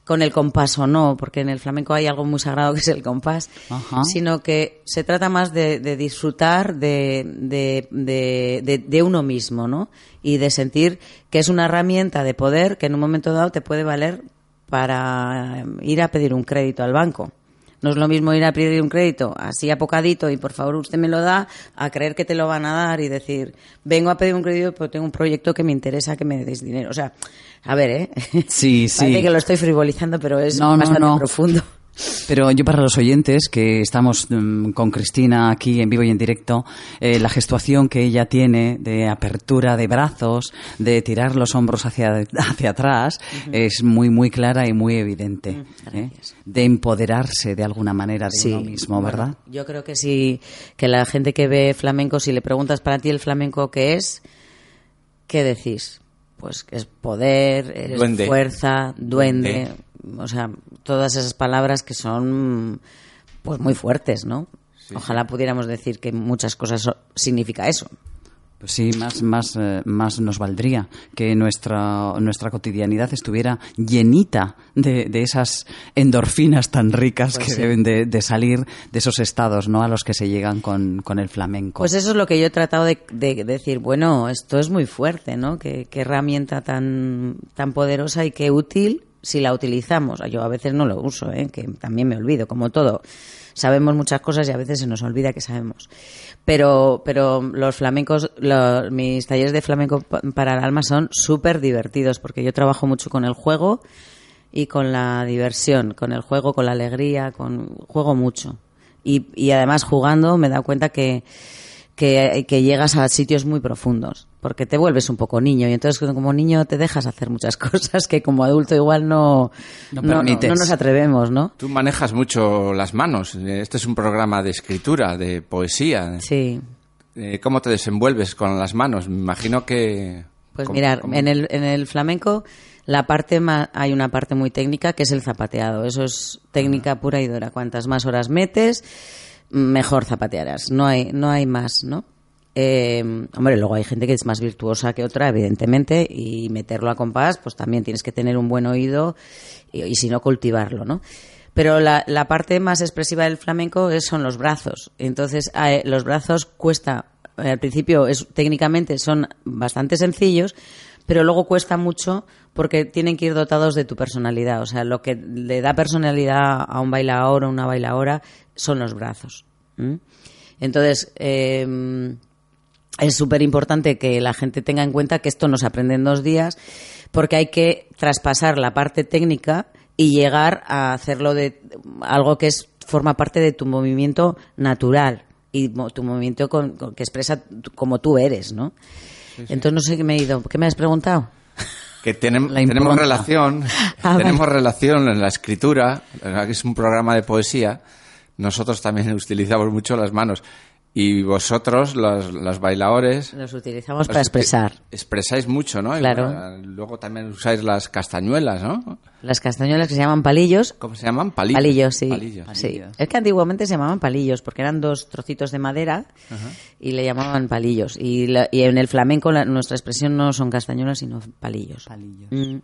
con el compás o no, porque en el flamenco hay algo muy sagrado que es el compás, Ajá. sino que se trata más de, de disfrutar de, de, de, de- de uno mismo, ¿no? Y de sentir que es una herramienta de poder que en un momento dado te puede valer para ir a pedir un crédito al banco. No es lo mismo ir a pedir un crédito así apocadito y por favor usted me lo da, a creer que te lo van a dar y decir, vengo a pedir un crédito porque tengo un proyecto que me interesa que me deis dinero. O sea, a ver, ¿eh? Sí, [LAUGHS] sí. Parece que lo estoy frivolizando, pero es No, no, bastante no. profundo. Pero yo para los oyentes que estamos mm, con Cristina aquí en vivo y en directo, eh, la gestuación que ella tiene de apertura de brazos, de tirar los hombros hacia, [LAUGHS] hacia atrás, es muy, muy clara y muy evidente. ¿eh? De empoderarse de alguna manera de uno mismo, bueno, ¿verdad? Yo creo que sí, que la gente que ve flamenco, si le preguntas para ti el flamenco qué es, ¿qué decís? Pues que es poder, Duende. fuerza, duende, o sea, todas esas palabras que son pues muy fuertes, ¿no? Ojalá pudiéramos decir que muchas cosas significa eso. Pues sí, más, más, eh, más nos valdría que nuestra, nuestra cotidianidad estuviera llenita de, de esas endorfinas tan ricas Pues que sí. deben de, de salir de esos estados ¿no? a los que se llegan con, con el flamenco. Pues eso es lo que yo he tratado de, de decir, bueno, esto es muy fuerte, ¿no? Qué, qué herramienta tan, tan poderosa y qué útil si la utilizamos. Yo a veces no lo uso, ¿eh? que también me olvido, como todo. Sabemos muchas cosas y a veces se nos olvida que sabemos. Pero, pero los flamencos, los- mis talleres de flamenco pa- para el alma son súper divertidos porque yo trabajo mucho con el juego y con la diversión, con el juego, con la alegría, con juego mucho. Y, y además jugando me he dado cuenta que, que llegas a sitios muy profundos, porque te vuelves un poco niño y entonces como niño te dejas hacer muchas [LAUGHS] cosas que como adulto igual no, No no, no- permites. no nos atrevemos, ¿no? Tú manejas mucho las manos. Este es un programa de escritura, de poesía. Sí. Eh, ¿Cómo te desenvuelves con las manos? Me imagino que... Pues ¿cómo- mirar, cómo- en el, en el flamenco la parte ma- hay una parte muy técnica que es el zapateado. Eso es técnica pura y dura. Cuantas más horas metes, mejor zapatearás. No hay, no hay más, ¿no? Eh, hombre, luego hay gente que es más virtuosa que otra, evidentemente, y meterlo a compás, pues también tienes que tener un buen oído y, si no, cultivarlo, ¿no? Pero la, parte más expresiva del flamenco es, son los brazos. Entonces, a- los brazos cuesta eh, al principio es, técnicamente son bastante sencillos, pero luego cuesta mucho porque tienen que ir dotados de tu personalidad. O sea, lo que le da personalidad a un bailador o una bailadora son los brazos. ¿m? Entonces, eh, es súper importante que la gente tenga en cuenta que esto no se aprende en dos días porque hay que traspasar la parte técnica y llegar a hacerlo de algo que es forma parte de tu movimiento natural y tu movimiento con- con- que expresa como tú eres, ¿no? Entonces no sé qué me he ido. ¿Qué me has preguntado? Que tenemos relación, [LAUGHS] Ah, tenemos vale. relación en la escritura, que es un programa de poesía. Nosotros también [LAUGHS] utilizamos mucho las manos. Y vosotros, los, los bailadores, Los utilizamos los para expresar. Expresáis mucho, ¿no? Y, Claro. luego también usáis las castañuelas, ¿no? Las castañuelas que se llaman palillos. ¿Cómo se llaman? Palillos. Palillos, sí. Palillos. Sí. Es que antiguamente se llamaban palillos porque eran dos trocitos de madera y le llamaban palillos. Y, la- y en el flamenco la- nuestra expresión no son castañuelas sino palillos. Palillos. Mm.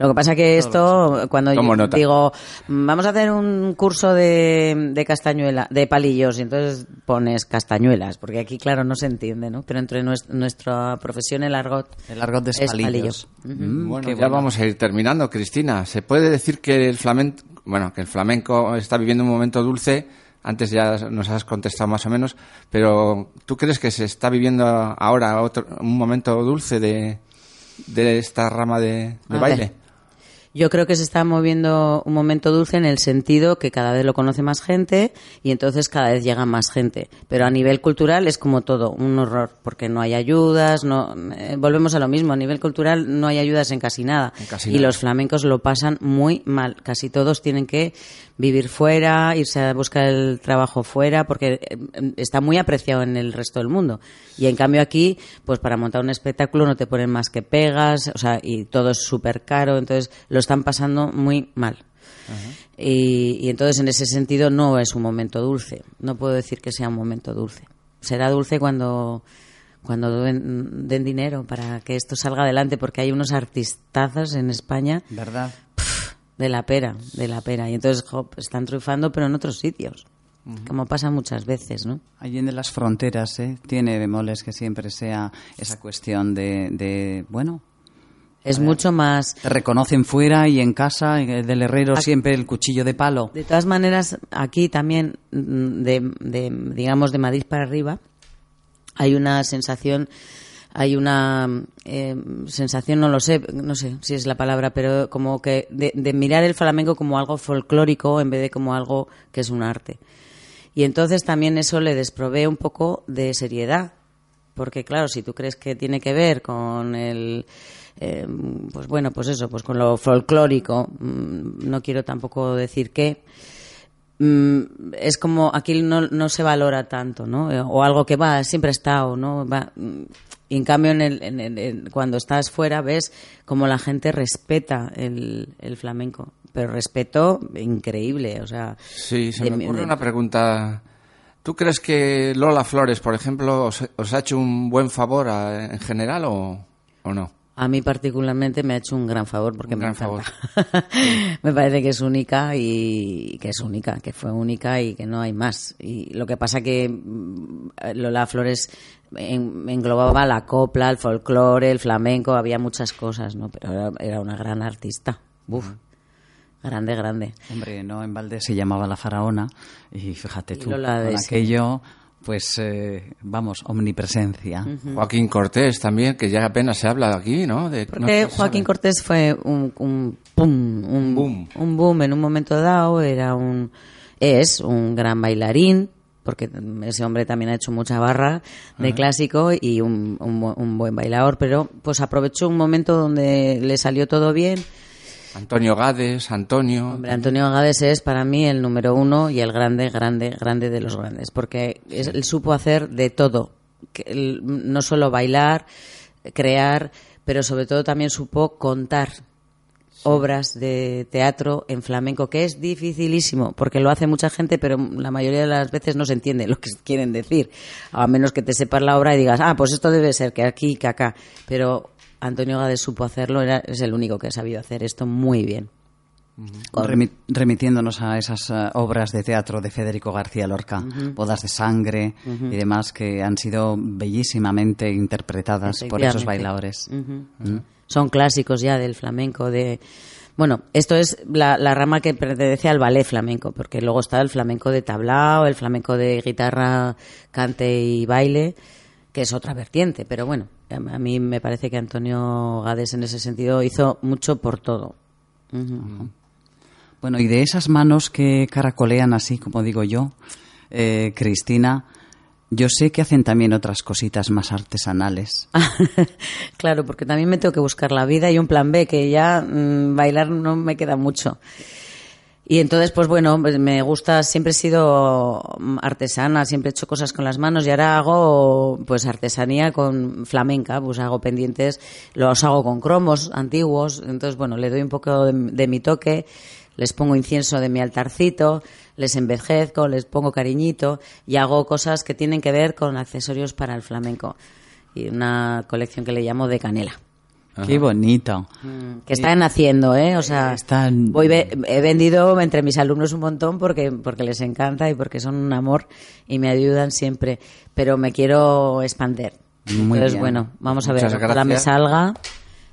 Lo que pasa que esto, cuando Tomo yo nota. digo, vamos a hacer un curso de, de castañuela, de palillos, y entonces pones castañuelas, porque aquí, claro, no se entiende, ¿no? Pero entre nues- nuestra profesión, el argot, El argot de es palillos. palillo. Mm, Bueno, qué ya bueno. vamos a ir terminando, Cristina. ¿Se puede decir que el flamenco, bueno, que el flamenco está viviendo un momento dulce? Antes ya nos has contestado más o menos, pero ¿tú crees que se está viviendo ahora otro, un momento dulce de, de esta rama de, baile? ver. Yo creo que se está moviendo un momento dulce en el sentido que cada vez lo conoce más gente y entonces cada vez llega más gente. Pero a nivel cultural es como todo, un horror, porque no hay ayudas, no eh, volvemos a lo mismo, a nivel cultural no hay ayudas en casi nada. En casi y nada. los flamencos lo pasan muy mal. Casi todos tienen que vivir fuera, irse a buscar el trabajo fuera, porque eh, está muy apreciado en el resto del mundo. Y en cambio aquí, pues para montar un espectáculo no te ponen más que pegas, o sea, y todo es súper caro, entonces lo están pasando muy mal. y, y entonces en ese sentido no es un momento dulce. No puedo decir que sea un momento dulce. Será dulce cuando cuando den, den dinero para que esto salga adelante, porque hay unos artistazos en España ¿Verdad? de la pera, de la pera. Y entonces jo, están triunfando, pero en otros sitios, como pasa muchas veces, ¿no? Allí en las fronteras, ¿eh? Tiene bemoles que siempre sea esa cuestión de, de bueno, Es mucho más... te reconocen fuera y en casa, del herrero siempre el cuchillo de palo. De todas maneras, aquí también, mm, de, de, digamos, de Madrid para arriba, hay una sensación, hay una eh, sensación, no lo sé, no sé si es la palabra, pero como que de, de mirar el flamenco como algo folclórico en vez de como algo que es un arte. Y entonces también eso le desprovee un poco de seriedad. Porque claro, si tú crees que tiene que ver con el, eh, pues bueno, pues eso, pues con lo folclórico, mm, no quiero tampoco decir qué, mm, es como aquí no, no se valora tanto, ¿no? Eh, O algo que va, siempre ha estado, ¿no? Va, mm, y en cambio, en el, en el- en- cuando estás fuera, ves como la gente respeta el, el flamenco. Pero respeto increíble, o sea... Sí, se de me ocurre de- una pregunta. ¿Tú crees que Lola Flores, por ejemplo, os, os ha hecho un buen favor a- en general o, o no? A mí particularmente me ha hecho un gran favor porque Un me encanta. [LAUGHS] me parece que es única y que es única, que fue única y que no hay más. Y lo que pasa que mm, Lola Flores en- englobaba la copla, el folclore, el flamenco, había muchas cosas, ¿no? Pero era, una gran artista. Uf. Grande, grande. Hombre, no, en Valdés se llamaba la faraona y fíjate tú, con aquello, pues eh, vamos, omnipresencia. Joaquín Cortés también, que ya apenas se habla aquí, ¿no? De, Porque no se Joaquín sabe. Cortés fue un, un pum, un Boom. un boom en un momento dado, era un, es un gran bailarín, porque ese hombre también ha hecho mucha barra de clásico y un, un un buen bailador, pero pues aprovechó un momento donde le salió todo bien. Antonio Gades, Antonio. Hombre, Antonio Gades es para mí el número uno y el grande, grande, grande de los grandes, porque es- él supo hacer de todo, no solo bailar, crear, pero sobre todo también supo contar obras de teatro en flamenco, que es dificilísimo, porque lo hace mucha gente, pero la mayoría de las veces no se entiende lo que [LAUGHS] quieren decir, a menos que te sepas la obra y digas, ah, pues esto debe ser que aquí, que acá, pero Antonio Gades supo hacerlo, era, es el único que ha sabido hacer esto muy bien. Con- remitiéndonos a esas eh, obras de teatro de Federico García Lorca, Bodas de Sangre y demás, que han sido bellísimamente interpretadas por esos bailadores. Son clásicos ya del flamenco. de Bueno, esto es la, la rama que pertenece al ballet flamenco, porque luego está el flamenco de tablao, el flamenco de guitarra, cante y baile, que es otra vertiente. Pero bueno, a mí me parece que Antonio Gades en ese sentido hizo mucho por todo. Bueno, y de esas manos que caracolean así, como digo yo, eh, Cristina, yo sé que hacen también otras cositas más artesanales. [LAUGHS] claro, porque también me tengo que buscar la vida y un plan B, que ya mm, bailar no me queda mucho. Y entonces, pues bueno, pues me gusta, siempre he sido mm, artesana, siempre he hecho cosas con las manos y ahora hago pues artesanía con flamenca, pues hago pendientes, los hago con cromos antiguos, entonces bueno, le doy un poco de, de mi toque, les pongo incienso de mi altarcito, les envejezco, les pongo cariñito y hago cosas que tienen que ver con accesorios para el flamenco. Y una colección que le llamo de canela. Qué bonito. Que están haciendo, ¿eh? O sea, Están- voy ve- he vendido entre mis alumnos un montón porque, porque les encanta y porque son un amor y me ayudan siempre. Pero me quiero expander. Muy Entonces, bien. bueno, vamos a ver, Muchas ojalá me salga.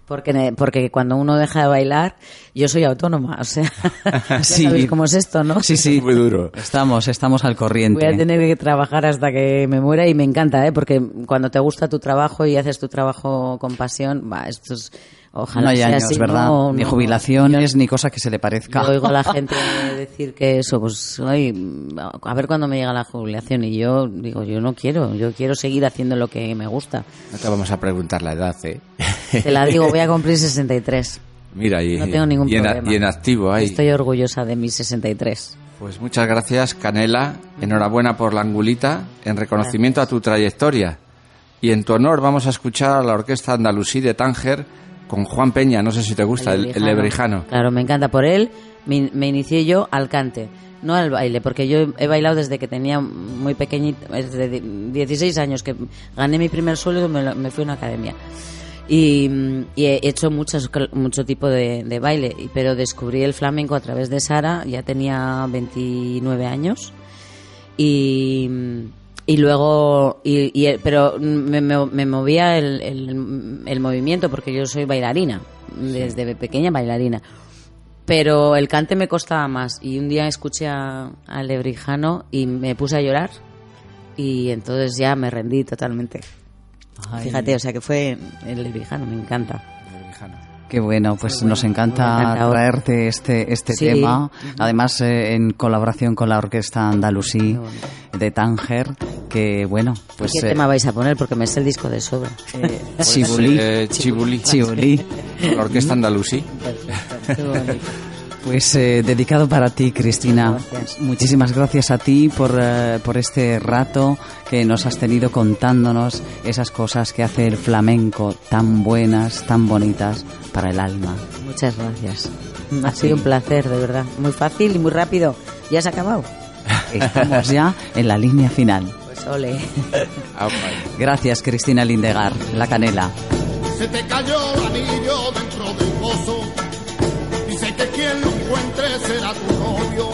Porque, ne- porque cuando uno deja de bailar, yo soy autónoma, o sea, [LAUGHS] ya Sí. sabéis cómo es esto, ¿no? Sí, sí. Muy duro. Estamos, estamos al corriente. Voy a tener que trabajar hasta que me muera y me encanta, ¿eh? Porque cuando te gusta tu trabajo y haces tu trabajo con pasión, va, esto es, ojalá no hay sea años, así, ¿verdad? no, ni no. jubilaciones, ni cosa que se le parezca. Yo oigo a la [LAUGHS] gente decir que eso, pues, ay, a ver cuándo me llega la jubilación. Y yo digo, yo no quiero, yo quiero seguir haciendo lo que me gusta. No te vamos a preguntar la edad, ¿eh? [LAUGHS] Te la digo, voy a cumplir 63. Mira, y, No tengo ningún y en, problema. y en activo ahí. Estoy orgullosa de mis 63. Pues muchas gracias, Canela. Enhorabuena por la angulita, en reconocimiento a tu trayectoria. Y en tu honor vamos a escuchar a la Orquesta Andalusí de Tánger con Juan Peña, no sé si te gusta, el, el lebrijano. Claro, me encanta. Por él me, me inicié yo al cante, no al baile, porque yo he bailado desde que tenía muy pequeñita, desde 16 años que gané mi primer sueldo, me, lo- me fui a una academia. Y, y he hecho muchas, mucho tipo de, de baile, pero descubrí el flamenco a través de Sara, ya tenía 29 años. Y, y luego, y, y- pero me, me- me movía el, el- el movimiento porque yo soy bailarina, desde pequeña bailarina. Pero el cante me costaba más y un día escuché a, a Lebrijano y me puse a llorar y entonces ya me rendí totalmente. Ay, Fíjate, o sea que fue el Lebrijano, me encanta. Qué bueno, pues nos encanta traerte este, este Sí. tema. Además, eh, en colaboración con la Orquesta Andalusí de Tánger, que bueno, pues... ¿Qué eh, tema vais a poner? Porque me sé el disco de sobra. [LAUGHS] eh, Pues, Chibulí. eh, Chibulí. Chibulí. La Orquesta Andalusí. Qué bonito. Pues eh, dedicado para ti, Cristina. Gracias. Muchísimas gracias a ti por, eh, por este rato que nos has tenido contándonos esas cosas que hace el flamenco tan buenas, tan bonitas para el alma. Muchas gracias. Ha sido un placer, de verdad. Muy fácil y muy rápido. ¿Ya se ha acabado? Estamos ya en la línea final. Pues ole. [LAUGHS] Gracias, Cristina Lindegar, La Canela. Se te cayó el anillo dentro del pozo. Dice que quien lo encuentre será tu novio.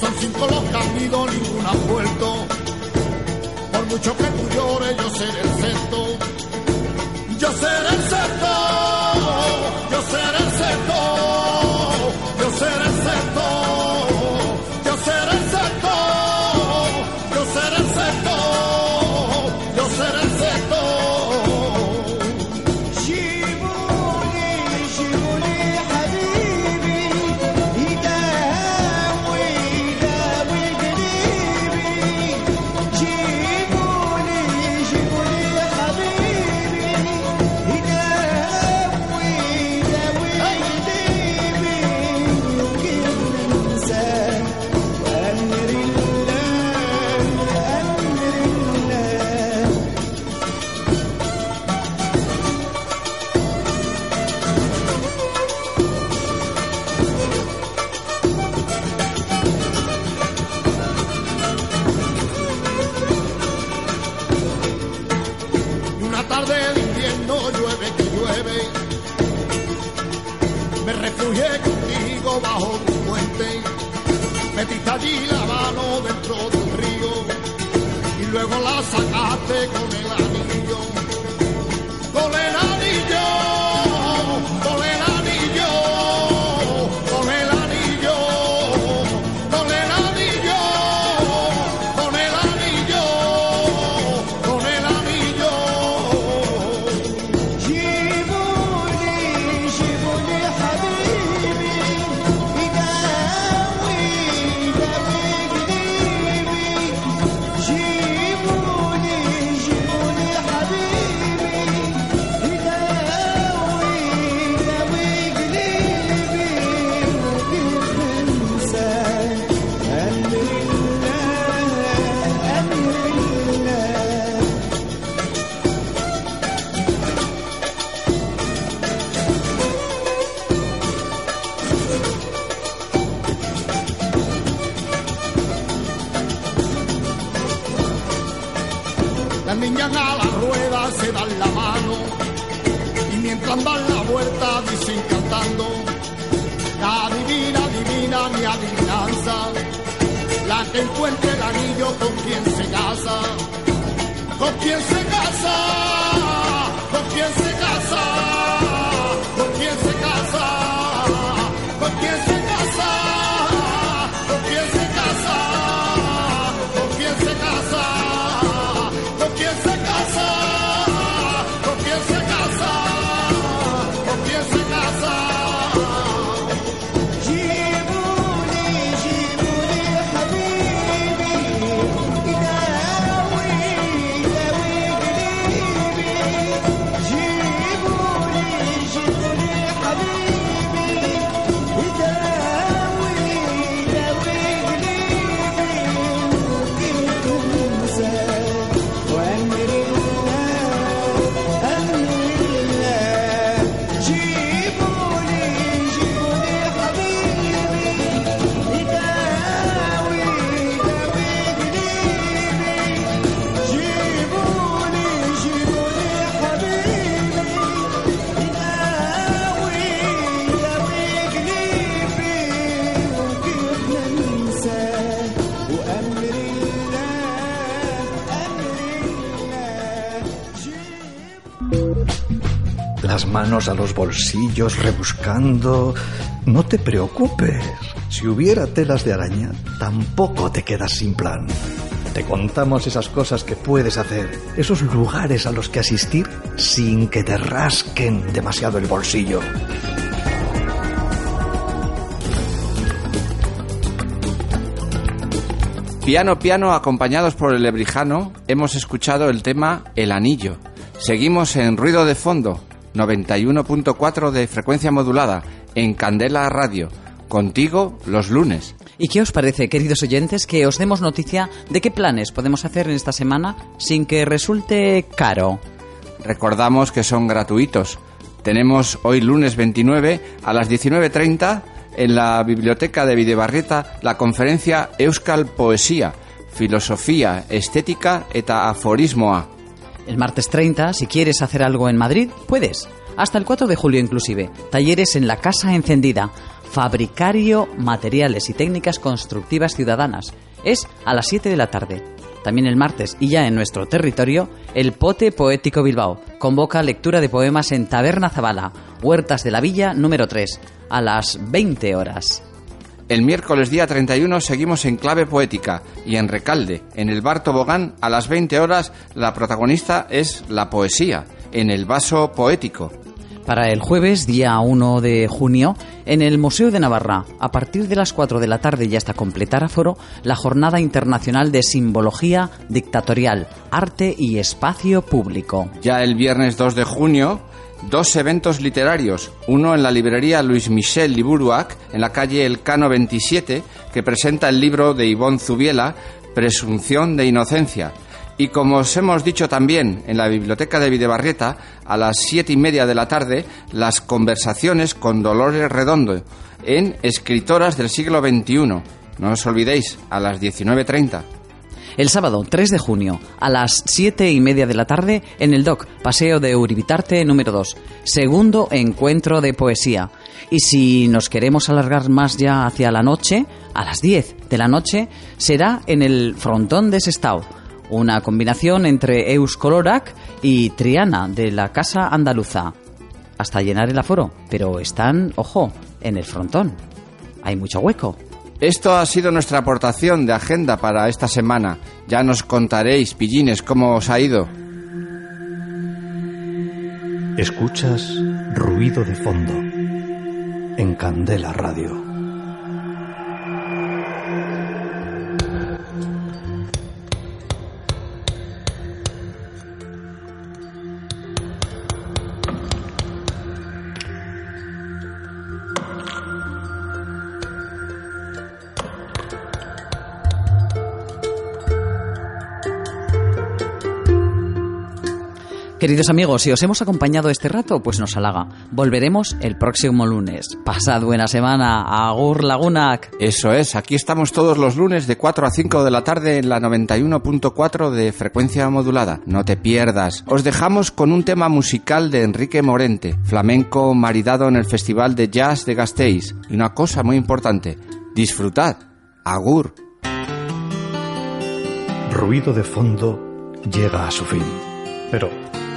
Son cinco los ido, ninguno ha vuelto. Por mucho que tú llores, yo seré el sexto. Yo seré el sexto. Los bolsillos rebuscando. No te preocupes. Si hubiera telas de araña, tampoco te quedas sin plan. Te contamos esas cosas que puedes hacer, esos lugares a los que asistir sin que te rasquen demasiado el bolsillo. Piano piano acompañados por el lebrijano hemos escuchado el tema El Anillo. Seguimos en ruido de fondo, 91.4 de frecuencia modulada, en Candela Radio, contigo los lunes. ¿Y qué os parece, queridos oyentes, que os demos noticia de qué planes podemos hacer en esta semana sin que resulte caro? Recordamos que son gratuitos. Tenemos hoy lunes 29 a las 19.30 en la biblioteca de Videbarrieta la conferencia Euskal Poesía, Filosofía, Estética eta Aforismoa. El martes 30, si quieres hacer algo en Madrid, puedes. Hasta el 4 de julio inclusive. Talleres en la Casa Encendida. Fabricario, materiales y técnicas constructivas ciudadanas. Es a las 7 de la tarde. También el martes, y ya en nuestro territorio, el Pote Poético Bilbao convoca lectura de poemas en Taberna Zabala, Huertas de la Villa número 3, a las 20 horas. El miércoles día 31 seguimos en clave poética y en Recalde, en el bar Tobogán, a las 20 horas, la protagonista es la poesía, en el vaso poético. Para el jueves, día 1 de junio, en el Museo de Navarra, a partir de las 4 de la tarde y hasta completar aforo, la Jornada Internacional de Simbología Dictatorial, Arte y Espacio Público. Ya el viernes 2 de junio, dos eventos literarios, uno en la librería Luis Michel Liburuac, en la calle Elcano 27, que presenta el libro de Ivonne Zubiela, Presunción de Inocencia, y como os hemos dicho también en la biblioteca de Videbarrieta, a las siete y media de la tarde, las conversaciones con Dolores Redondo en Escritoras del siglo XXI. No os olvidéis, a las 19.30. El sábado 3 de junio, a las 7 y media de la tarde, en el DOC, Paseo de Uribitarte número 2, segundo encuentro de poesía. Y si nos queremos alargar más ya hacia la noche, a las 10 de la noche, será en el frontón de Sestao, una combinación entre Eus Colorac y Triana de la Casa Andaluza. Hasta llenar el aforo, pero están, ojo, en el frontón. Hay mucho hueco. Esto ha sido nuestra aportación de agenda para esta semana. Ya nos contaréis, pillines, cómo os ha ido. Escuchas ruido de fondo en Candela Radio. Queridos amigos, si os hemos acompañado este rato, pues nos halaga. Volveremos el próximo lunes. Pasad buena semana. Agur Lagunac. Eso es, aquí estamos todos los lunes de 4 a 5 de la tarde en la 91.4 de frecuencia modulada. No te pierdas. Os dejamos con un tema musical de Enrique Morente, flamenco maridado en el Festival de Jazz de Gasteiz. Y una cosa muy importante, disfrutad. Agur. Ruido de fondo llega a su fin. Pero